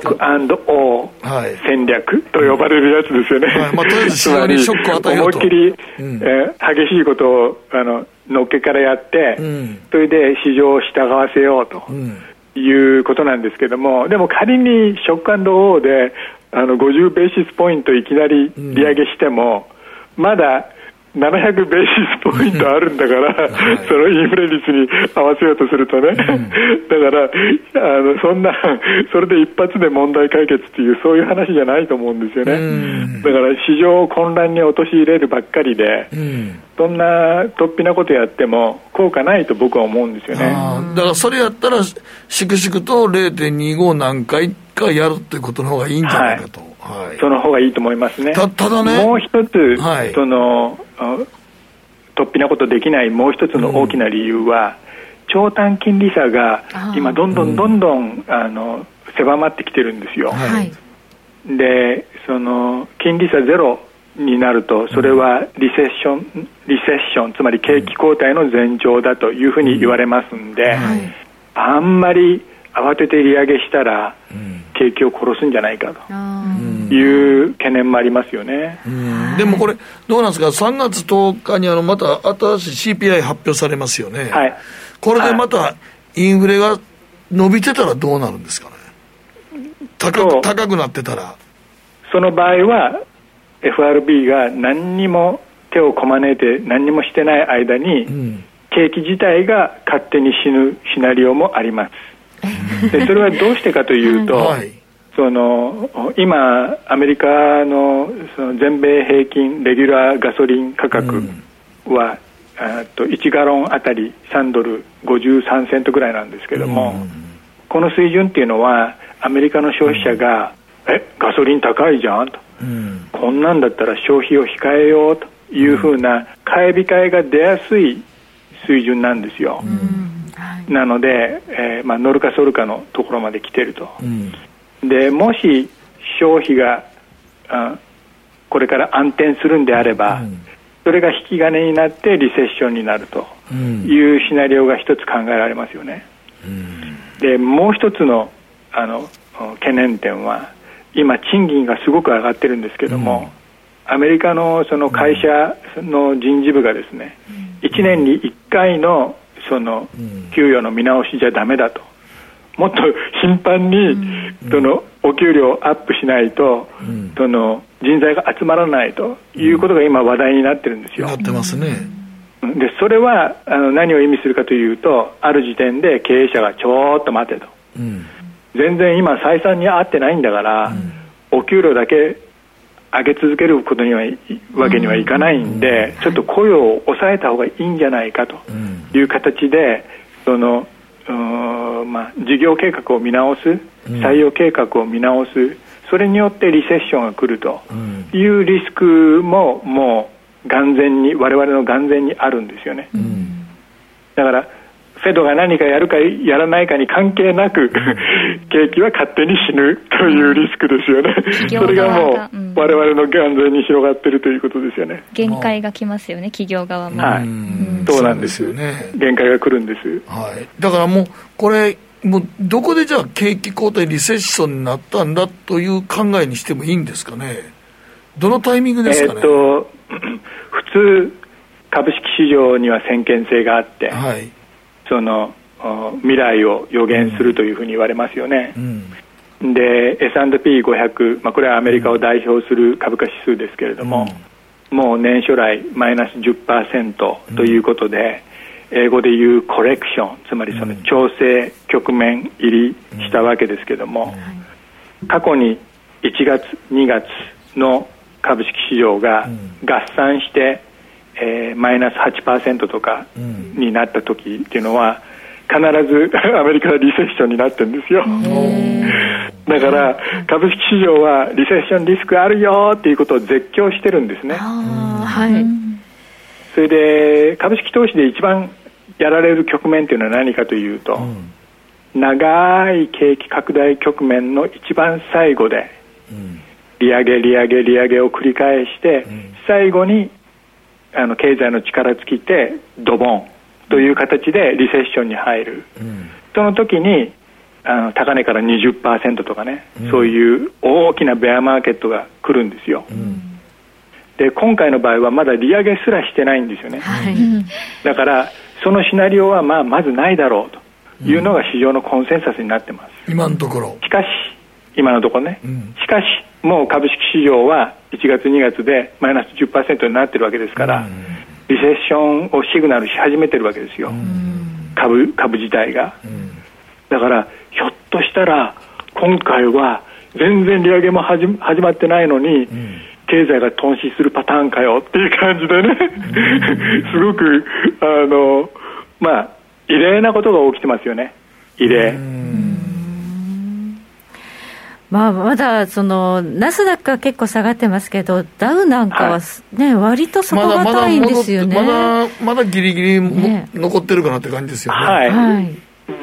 クオー戦略と呼ばれるやつですよね、はい。まあ、とりあえず (laughs) ショックを与えようと。思いっきり、うん、えー、激しいことをあののっけからやって、うん、それで市場を従わせようと。うん。いうことなんですけども、でも仮にショックオーであの50ベーシスポイントいきなり利上げしても、まだ700ベーシスポイントあるんだから、はい、そのインフレ率に合わせようとするとね、うん、だからあのそんな、それで一発で問題解決っていう、そういう話じゃないと思うんですよね、うん、だから市場を混乱に陥れるばっかりで、うん、そんな突飛なことやっても、効果ないと僕は思うんですよね。だからそれやったら、しくしくと0.25何回かやるということの方がいいんじゃないかと。はい。はい、その方がいいと思いますね。たただね、もう一つ、はい、その突飛なことできないもう一つの大きな理由は、うん、長短金利差が今、どんどんどんどん、あの狭まってきてるんですよ。はい、でその金利差ゼロになると、それはリセッション、リセッション、つまり景気後退の前兆だというふうに言われますんで、はい、あんまり慌てて利上げしたら、景気を殺すんじゃないかと。いう懸念もありますよね、でもこれ、どうなんですか、3月10日にあのまた新しい CPI 発表されますよね、はい、これでまたインフレが伸びてたらどうなるんですかね、高く高くなってたら。その場合は FRB が何にも手をこまねいて何にもしてない間に、景気自体が勝手に死ぬシナリオもあります。でそれはどうしてかというと、はい、その今、アメリカのその全米平均レギュラーガソリン価格は、うん、と1ガロンあたり3ドル53セントぐらいなんですけども、うん、この水準っていうのはアメリカの消費者が、うん、えガソリン高いじゃんと、うん、こんなんだったら消費を控えようというふうな買い控えが出やすい水準なんですよ、なので、えーまあ、ノルカソルカのところまで来てると、でもし消費があこれから安定するんであれば、それが引き金になってリセッションになるというシナリオが一つ考えられますよね。でもう一つのあの懸念点は今、賃金がすごく上がってるんですけども、アメリカのその会社の人事部がですね、1年に1回のその給与の見直しじゃだめだと、もっと頻繁にそのお給料アップしないと、その人材が集まらないということが今、話題になってるんですよ。なってますね。でそれはあの何を意味するかというと、ある時点で経営者がちょっと待てと、うん、全然今、採算に合ってないんだから、うん、お給料だけ上げ続けることにはわけにはいかないんで、ちょっと雇用を抑えた方がいいんじゃないかという形で、そのまあ、事業計画を見直す、採用計画を見直す、それによってリセッションが来るというリスクももう眼前に、我々の眼前にあるんですよね。だからフェドが何かやるかやらないかに関係なく、景気は勝手に死ぬというリスクですよね、それがもう、われわれの眼前に広がっているということですよね。限界が来ますよね、企業側も。はい、そうなんです。よね、限界が来るんです、はい、だからもう、これ、もうどこでじゃあ景気後退、リセッションになったんだという考えにしてもいいんですかね、どのタイミングですかね？えー、と (clears throat) 普通株式市場には先見性があって、はいその未来を予言するというふうに言われますよね。うん、で S&P500、まあ、これはアメリカを代表する株価指数ですけれども、うん、もう年初来マイナス10%ということで、うん、英語で言うコレクションつまりその調整局面入りしたわけですけれども、過去に1月2月の株式市場が合算してえー、マイナス8%とかになった時っていうのは、必ず (laughs) アメリカはリセッションになってるんですよ。だから株式市場はリセッションリスクあるよっていうことを絶叫してるんですね。はい。それで株式投資で一番やられる局面っていうのは何かというと、うん、長い景気拡大局面の一番最後で、うん、利上げ利上げ利上げを繰り返して、うん、最後にあの経済の力尽きてドボンという形でリセッションに入る、うん、その時にあの高値から20%とかね、うん、そういう大きなベアマーケットが来るんですよ、うん、で今回の場合はまだ利上げすらしてないんですよね、はい、だからそのシナリオはまあまずないだろうというのが市場のコンセンサスになってます、今のところ。しかし今のところね、しかしもう株式市場は1月、2月でマイナス10%になってるわけですから、リセッションをシグナルし始めてるわけですよ、株株自体が。だから、ひょっとしたら、今回は全然利上げも始始まってないのに、経済が頓死するパターンかよっていう感じでね、(laughs) すごく、あの、まあ、異例なことが起きてますよね、異例。まあ、まだそのナスダックは結構下がってますけど、ダウなんかはね、はい、割と底堅いんですよね。まだまだまだギリギリ、ね、残ってるかなって感じですよね。はい。はい、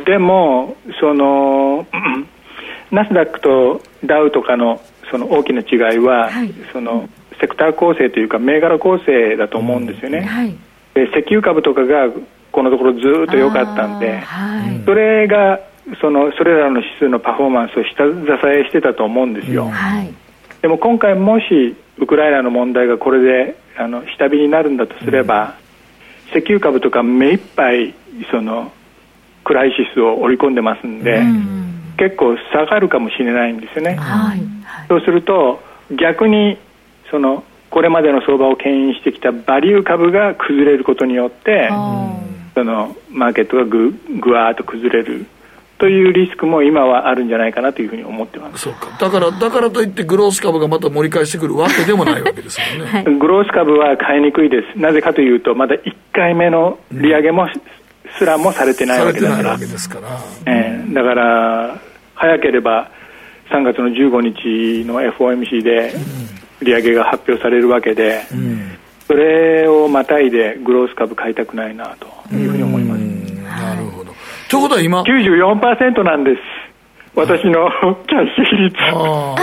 でも、その、(clears throat) ナスダックとダウとかのその大きな違いは、はい、そのセクター構成というか、銘柄構成だと思うんですよね。うんはい、で石油株とかがこのところずっと良かったんで、はい、それがそのそれらの指数のパフォーマンスを下支えしてたと思うんですよ、はい、でも今回もしウクライナの問題がこれであの下火になるんだとすれば、うん、石油株とか目いっぱいそのクライシスを織り込んでますんで、うん、結構下がるかもしれないんですよね、はい、そうすると逆にそのこれまでの相場を牽引してきたバリュー株が崩れることによってそのマーケットがぐぐわーっと崩れるというリスクも今はあるんじゃないかなというふうに思ってます。そうか。だからだからといってグロース株がまた盛り返してくるわけでもないわけですよね、(laughs) グロース株は買いにくいです。なぜかというとまだ1回目の利上げもすらもされてないわけだから。えー、だから、早ければ3月の15日の FOMC で利上げが発表されるわけで、うん、それをまたいでグロース株買いたくないなというふうに思います。ということは今？94%なんです。私のキャッシュ比率。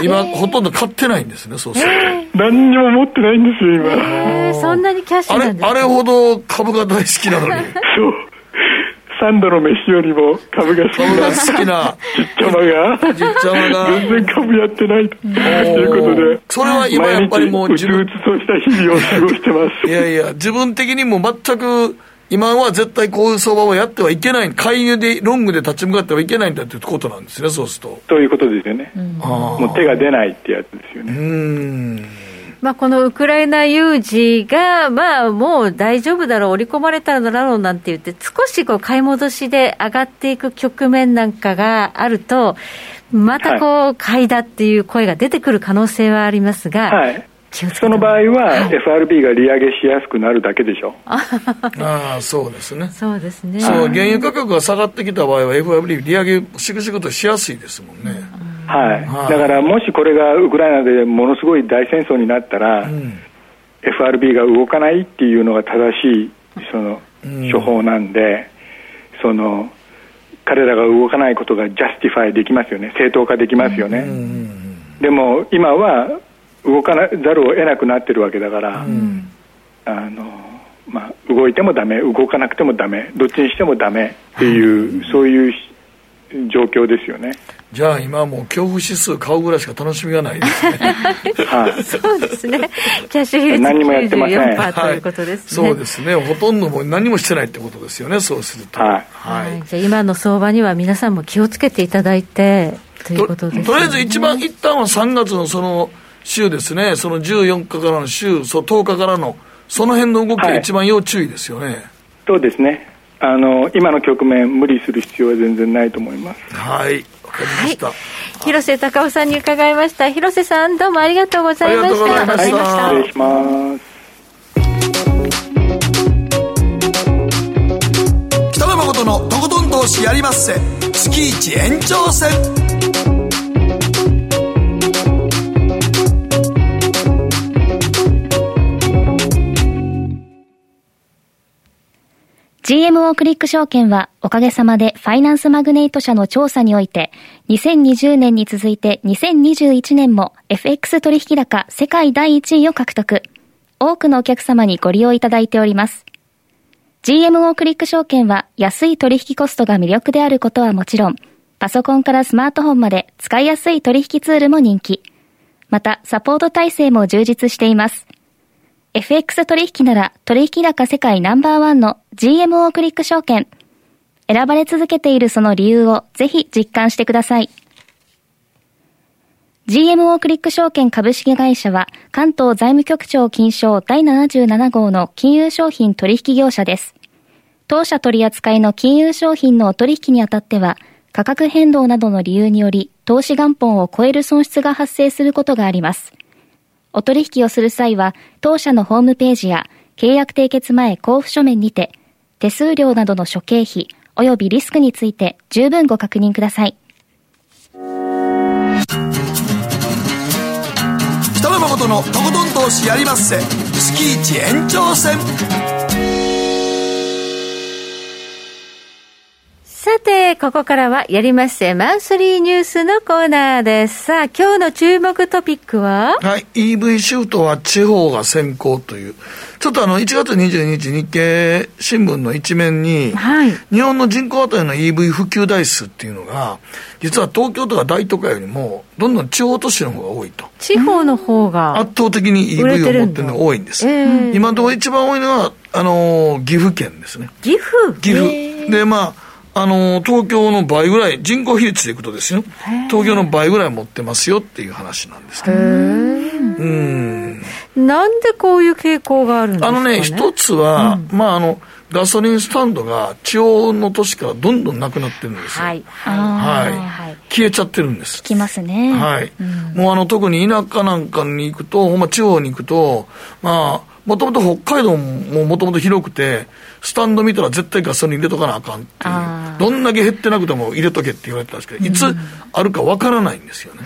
今、ほとんど買ってないんですね、そうすると。何にも持ってないんですよ、今。えー、そんなにキャッシュなんですあれ、あれほど株が大好きなのに。(laughs) そう。3度の飯よりも株が好きな。株が好きな。ちっちゃまが。ちっちゃまが。全然株やってないということで。それは今やっぱりもう自分。うつうつとした日々を過ごしてます。いやいや、自分的にも全く、今は絶対こういう相場をやってはいけない、介入で、ロングで立ち向かってはいけないんだということなんですね、そうすると。ということですよね。うん、もう手が出ないってやつですよね。うんまあ、このウクライナ有事が、まあ、もう大丈夫だろう、織り込まれただろうなんて言って、少しこう買い戻しで上がっていく局面なんかがあると、またこう、買いだっていう声が出てくる可能性はありますが、はい、その場合は、FRB が利上げしやすくなるだけでしょ。ああ、そうですね。そうですね。そう、原油価格が下がってきた場合は、FRB 利上げしくしくとしやすいですもんね。はい、だからもしこれがウクライナでものすごい大戦争になったら、うん、FRB が動かないっていうのが正しいその処方なんで、うん、その彼らが動かないことが justify できますよね、正当化できますよね。うん、でも今は動かざるを得なくなってるわけだから、あのまあ、動いてもダメ、動かなくてもダメ、どっちにしてもダメっていう、そういう状況ですよね。じゃあ今はもう恐怖指数買うぐらいしか楽しみがないですね。(laughs) はい、そうですね。キャッシュ比率94%ということですね、はい、そうですね。ほとんどもう何もしてないってことですよね。そうすると。はい。はい、じゃあ今の相場には皆さんも気をつけていただいてということです、ね、とりあえず一番一旦は3月のその週ですね。その14日からの週、そう10日からのその辺の動きが一番要注意ですよね。そうですね。あの今の局面無理する必要は全然ないと思います。はい。かりました、はい、広瀬隆夫さんに伺いました広瀬さんどうもありがとうございましたありがとうございました、失礼します北野誠のとことん投資やりまっせ月一延長戦 GMO クリック証券はおかげさまでファイナンスマグネイト社の調査において2020年に続いて2021年も FX 取引高世界第1位を獲得。多くのお客様にご利用いただいております。GMO クリック証券は安い取引コストが魅力であることはもちろん、パソコンからスマートフォンまで使いやすい取引ツールも人気。また、サポート体制も充実しています。FX 取引なら取引高世界ナンバーワンの GMO クリック証券。選ばれ続けているその理由をぜひ実感してください。GMO クリック証券株式会社は関東財務局長金賞第77号の金融商品取引業者です。当社取扱いの金融商品の取引にあたっては価格変動などの理由により投資元本を超える損失が発生することがあります。お取引をする際は、当社のホームページや契約締結前交付書面にて、手数料などの諸経費及びリスクについて十分ご確認ください。北野誠のとことん投資やりまっせ。月一延長戦。て、ここからはやりましてマンスリーニュースのコーナーです。さあ、今日の注目トピックは？はい、EV シュートは地方が先行という。ちょっとあの、1月22日日経新聞の一面に、はい、日本の人口当たりの EV 普及台数っていうのが、実は東京とか大都会よりも、どんどん地方都市の方が多いと。地方の方が圧倒的に EV を持ってるのが多いんです。えー、今のところ一番多いのは、あのー、岐阜県ですね。岐阜？岐阜。で、まあ、あの、東京の倍ぐらい、人口比率でいくとですよ、東京の倍ぐらい持ってますよっていう話なんですけど。うん。なんでこういう傾向があるんですか、ね、あのね、一つは、うん、まあ、あの、ガソリンスタンドが地方の都市からどんどんなくなってるんですよ。はい。はい。はい、消えちゃってるんです。聞きますね。はい。うん、もうあの、特に田舎なんかに行くと、ほんま地方に行くと、まあ、もともと北海道ももともと広くて、スタンド見たら絶対ガソリン入れとかなあかんっていう、どんだけ減ってなくても入れとけって言われてたんですけど、いつあるかわからないんですよね。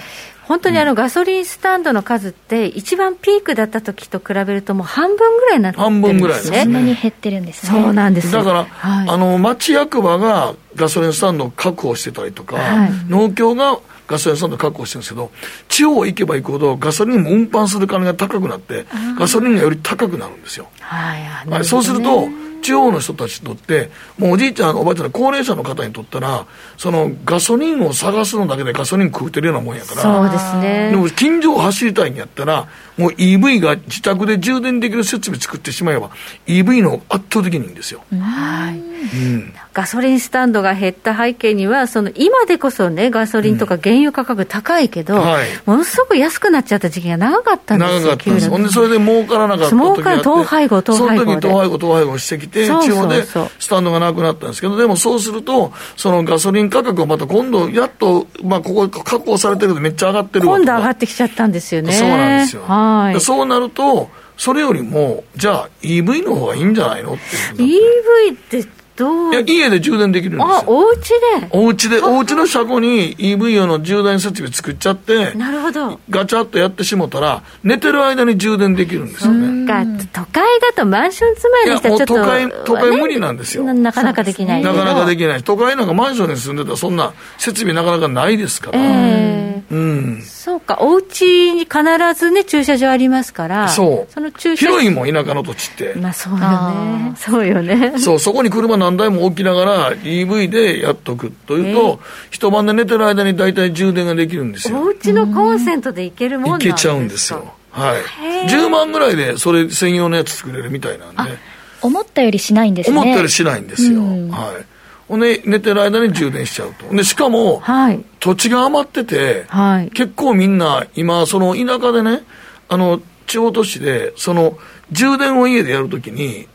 本当にあのガソリンスタンドの数って、一番ピークだった時と比べると、もう半分ぐらいになってるんですね。半分ぐらいですね。そんなに減ってるんですね。そうなんですだから、はい、あの町役場がガソリンスタンドを確保してたりとか、はい、農協がガソリンスタンド確保してるんですけど、地方行けば行くほどガソリンも運搬する金が高くなって、ガソリンがより高くなるんですよ。はい、はい、そうすると、地方の人たちにとって、もうおじいちゃん、おばあちゃん、高齢者の方にとったら、そのガソリンを探すのだけでガソリン食うてるようなもんやから、そうですね。でも近所を走りたいんやったら、もう EV が自宅で充電できる設備作ってしまえば、EV の圧倒的にいいんですよ。はい。うん、ガソリンスタンドが減った背景には、その今でこそね、ガソリンとか原油価格高いけど、うんはい、ものすごく安くなっちゃった時期が長かったんですよ。長かったんです。ほんで、それで儲からなかった時儲から統廃合、統廃合。その時統廃合、統廃合してきて、地方でスタンドがなくなったんですけど、でもそうすると、そのガソリン価格をまた今度、やっと、まあ、ここ確保されてるでめっちゃ上がってる今度上がってきちゃったんですよね。そうなんですよ。はい。そうなると、それよりも、じゃあ EV の方がいいんじゃないのって EV ってどう？いや家で充電できるんですよ。あ、お家で？お家で、お家の車庫に EV 用の充電設備作っちゃって、なるほど。ガチャッとやってしもたら、寝てる間に充電できるんですよね。か、都会だとマンション住まいの人はちょっと。都会、都会無理なんですよ。なかなかできない。なかなかできない。都会なんかマンションに住んでたらそんな設備なかなかないですから。えー、うん。そうか、お家に必ずね、駐車場ありますから。そう。その駐車広いもん、田舎の土地って。まあそうよね。そうよね。そう、そこに車何台も置きながら、ら EV でやっとくというと、一晩で寝てる間に大体充電ができるんですよ。お家のコンセントでいけるもんなんですか？いけちゃうんですよ。はい。10万ぐらいでそれ専用のやつ作れるみたいなんで。思ったよりしないんですね。思ったよりしないんですよ。はい。ほんで、寝てる間に充電しちゃうと。で、しかも、はい、土地が余ってて、はい、結構みんな、今、その田舎でね、あの、地方都市で、その、充電を家でやるときに、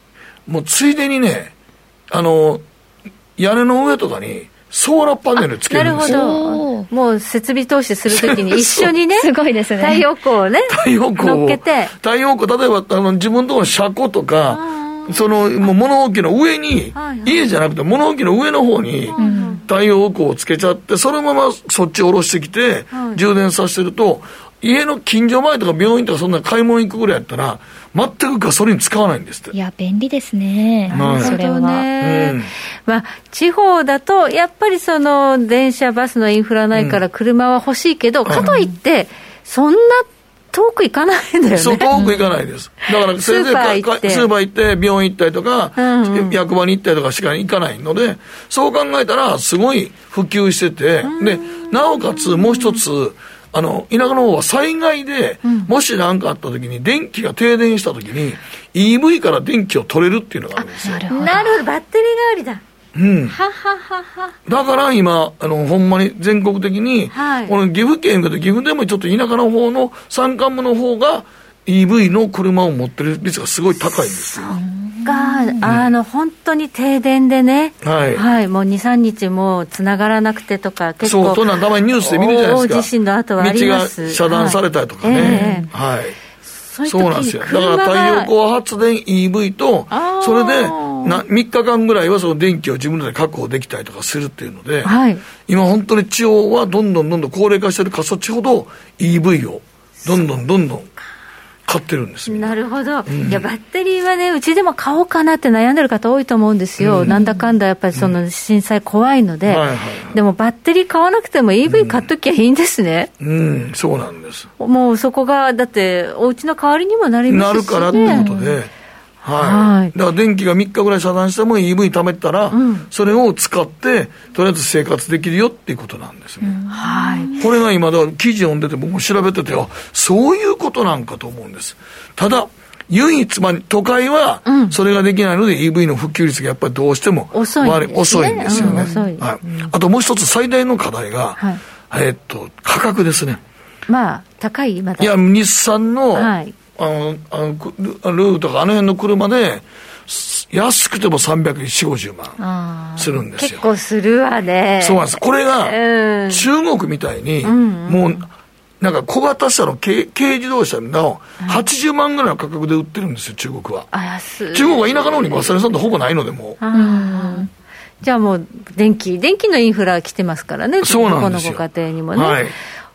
もうついでにね、あの、屋根の上とかに、ソーラーパネルつけるんですよ。なるほど。もう設備投資するときに (laughs) 一緒にね、すごいですね。太陽光をね、太陽光を。乗っけて。太陽光、例えばあの自分とこの車庫とか、その、もう物置の上に、はいはい、家じゃなくて物置の上の方に、太陽光をつけちゃって、そのままそっち下ろしてきて、充電させてると、家の近所前とか病院とかそんな買い物行くぐらいやったら、全くガソリン使わないんですって。いや、便利ですね。はい、それは。ね、うん、まあ、地方だと、やっぱりその、電車、バスのインフラないから車は欲しいけど、うん、かといって、そんな遠く行かないんだよね。そう、遠く行かないです。だから、(laughs) せいぜいスーパー行って、病院行ったりとか、うんうん、役場に行ったりとかしか行かないので、そう考えたら、すごい普及してて、で、なおかつもう一つ、あの、田舎の方は災害で、もし何かあった時に、電気が停電した時に、EV から電気を取れるっていうのがあるんですよ。なるほど。なるほど、バッテリー代わりだ。うん。はははは。だから今、あの、ほんまに全国的に、はい、この岐阜県で岐阜でもちょっと田舎の方の山間部の方が、EV の車を持ってる率がすごい高いんですよ。か、あの本当に停電でね、はい、はい、もう2、3日もつながらなくてとか、結構、そう、となんたまにニュースで見るじゃないですか、大地震の後はあります。道が遮断されたりとかね、はい、はい、そうなんですよ、だから太陽光発電 EV と、それでな3日間ぐらいはその電気を自分で確保できたりとかするっていうので、はい、今、本当に地方はどんどんどんどん高齢化してる過疎地ほど EV をどんどんどんどん買ってるんですなるほど、うん、いやバッテリーはね、うちでも買おうかなって悩んでる方多いと思うんですよ、うん、なんだかんだやっぱりその震災怖いので、でもバッテリー買わなくても EV 買っときゃいいんですね、うん、うん、そうなんです。もうそこが、だって、お家の代わりにもなりますし、ね、なるからってことで。はい、はい、だから電気が3日ぐらい遮断しても EV 貯めたら、うん、それを使って、とりあえず生活できるよっていうことなんですね。うん、はい、これが今、だから記事読んでて、僕も調べてて、あそういうことなんかと思うんです。ただ、唯一、まあ、都会はそれができないので、EV の普及率がやっぱりどうしても遅い,、遅いんですよね。はい、あともう一つ最大の課題が、はい、えー、っと、価格ですね。まあ、高い、まだ。いや、日産の、はいあの、あのルーとかあの辺の車で、安くても300、4、50万するんですよ。結構するわね。そうなんです。これが、中国みたいに、もう、なんか小型車の軽軽自動車の80万ぐらいの価格で売ってるんですよ、中国は。中国は田舎の方にガソリンスタンドほぼないので、もう。じゃあもう、電気、電気のインフラ来てますからね、そうなんですよこのご家庭にもね。はい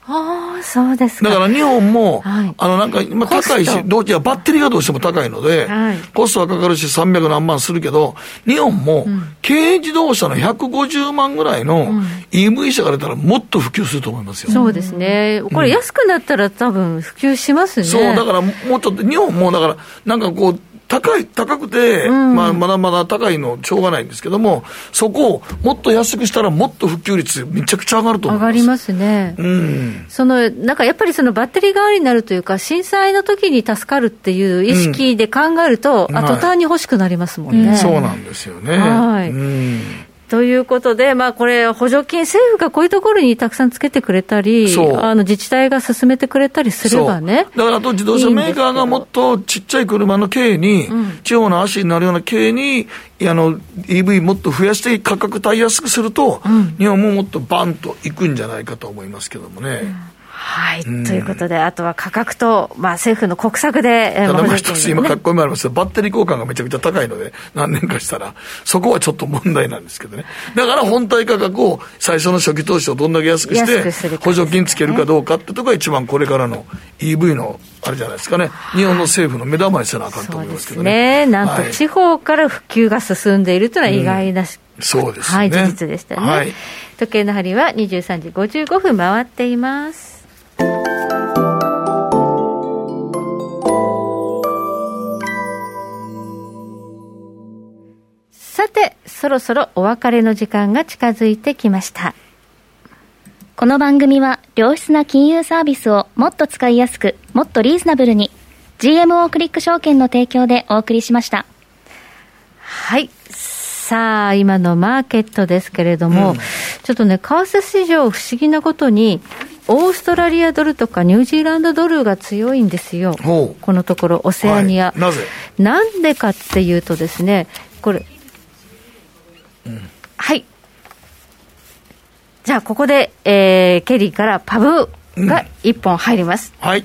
ああ、そうですだから日本も、はい、あのなんか今高いし、どうやバッテリーがどうしても高いので、はい、コストはかかるし300何万するけど、日本も軽自動車の150万ぐらいの EV 車が出たらもっと普及すると思いますよ。そうですね。これ安くなったら多分普及しますね。そう、だからもうちょっと、日本もだから、なんかこう、高い、高くて、うん、まあ、まだまだ高いのしょうがないんですけども、そこをもっと安くしたら、もっと普及率、めちゃくちゃ上がると思います。上がりますね、うん、そのなんかやっぱりそのバッテリー代わりになるというか、震災の時に助かるっていう意識で考えると、うん、あ途端に欲しくなりますもんね。はい、そうなんですよね。はい、ということで、まあ、これ、補助金、政府がこういうところにたくさんつけてくれたり、あの自治体が進めてくれたりすればね。だからあと自動車メーカーがもっとちっちゃい車の軽に、うん、地方の足になるような軽に、あの EV もっと増やして価格帯安くすると、うん、日本ももっとバンといくんじゃないかと思いますけどもね。うんはい、うん、ということで、あとは価格と、まあ、政府の国策で、ただ、一つ今、かっこいいもあります。バッテリー交換がめちゃくちゃ高いので、何年かしたら、そこはちょっと問題なんですけどね、だから本体価格を最初の初期投資をどんだけ安くして、補助金つけるかどうかってとこが一番これからの EV のあれじゃないですかね、日本の政府の目玉にせなあかんと思いますけどね。ね。なんと地方から普及が進んでいるというのは意外な、うん、そうですね、はい、事実でしたね。はい、時計の針は23時55分回っています。さて、そろそろお別れの時間が近づいてきました。この番組は良質な金融サービスをもっと使いやすく、もっとリーズナブルに GMO クリック証券の提供でお送りしました。はい。さあ、今のマーケットですけれども、うん、ちょっとね、為替市場不思議なことに、オーストラリアドルとかニュージーランドドルが強いんですよ、このところ、オセアニア、はい、なぜ？なんでかっていうとですね、これ、うん、はい。じゃあ、ここで、えー、ケリーからパブが1本入ります。うん、はい。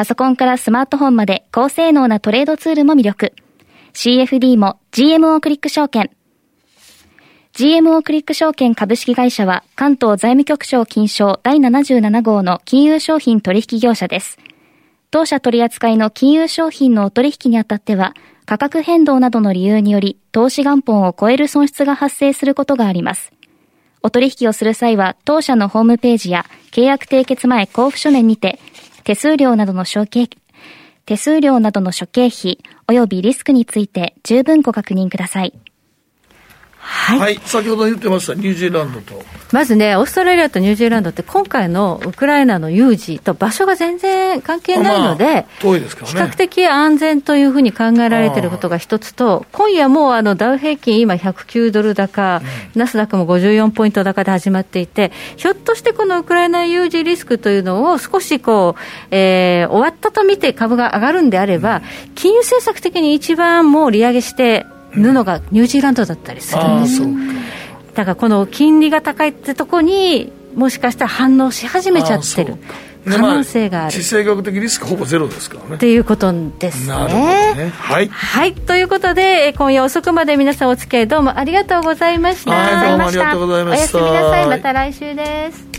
パソコンからスマートフォンまで高性能なトレードツールも魅力。CFD も GMO クリック証券。GMO クリック証券株式会社は関東財務局長金賞第77号の金融商品取引業者です。当社取扱いの金融商品のお取引にあたっては、価格変動などの理由により、投資元本を超える損失が発生することがあります。お取引をする際は、当社のホームページや契約締結前交付書面にて、手数料などの承継手数料などの諸経費及びリスクについて十分ご確認ください。はい、はい、先ほど言ってましたニュージーランドと。まずねオーストラリアとニュージーランドって今回のウクライナの有事と場所が全然関係ないので、まあ、遠いですからね、比較的安全というふうに考えられていることが一つと今夜もあのダウ平均今109ドル高、うん、ナスダックも54ポイント高で始まっていてひょっとしてこのウクライナ有事リスクというのを少しこう、えー、終わったと見て株が上がるんであれば、うん、金融政策的に一番もう利上げして布がニュージーランドだったりするんです、だからこの金利が高いってとこにもしかしたら反応し始めちゃってる可能性がある、地政学的リスクほぼゼロですからね。っていうことですね。ね。はい、はい、ということで今夜遅くまで皆さんお付き合いどうもありがとうございました。はいどうもありがとうございました。おやすみなさい。また来週です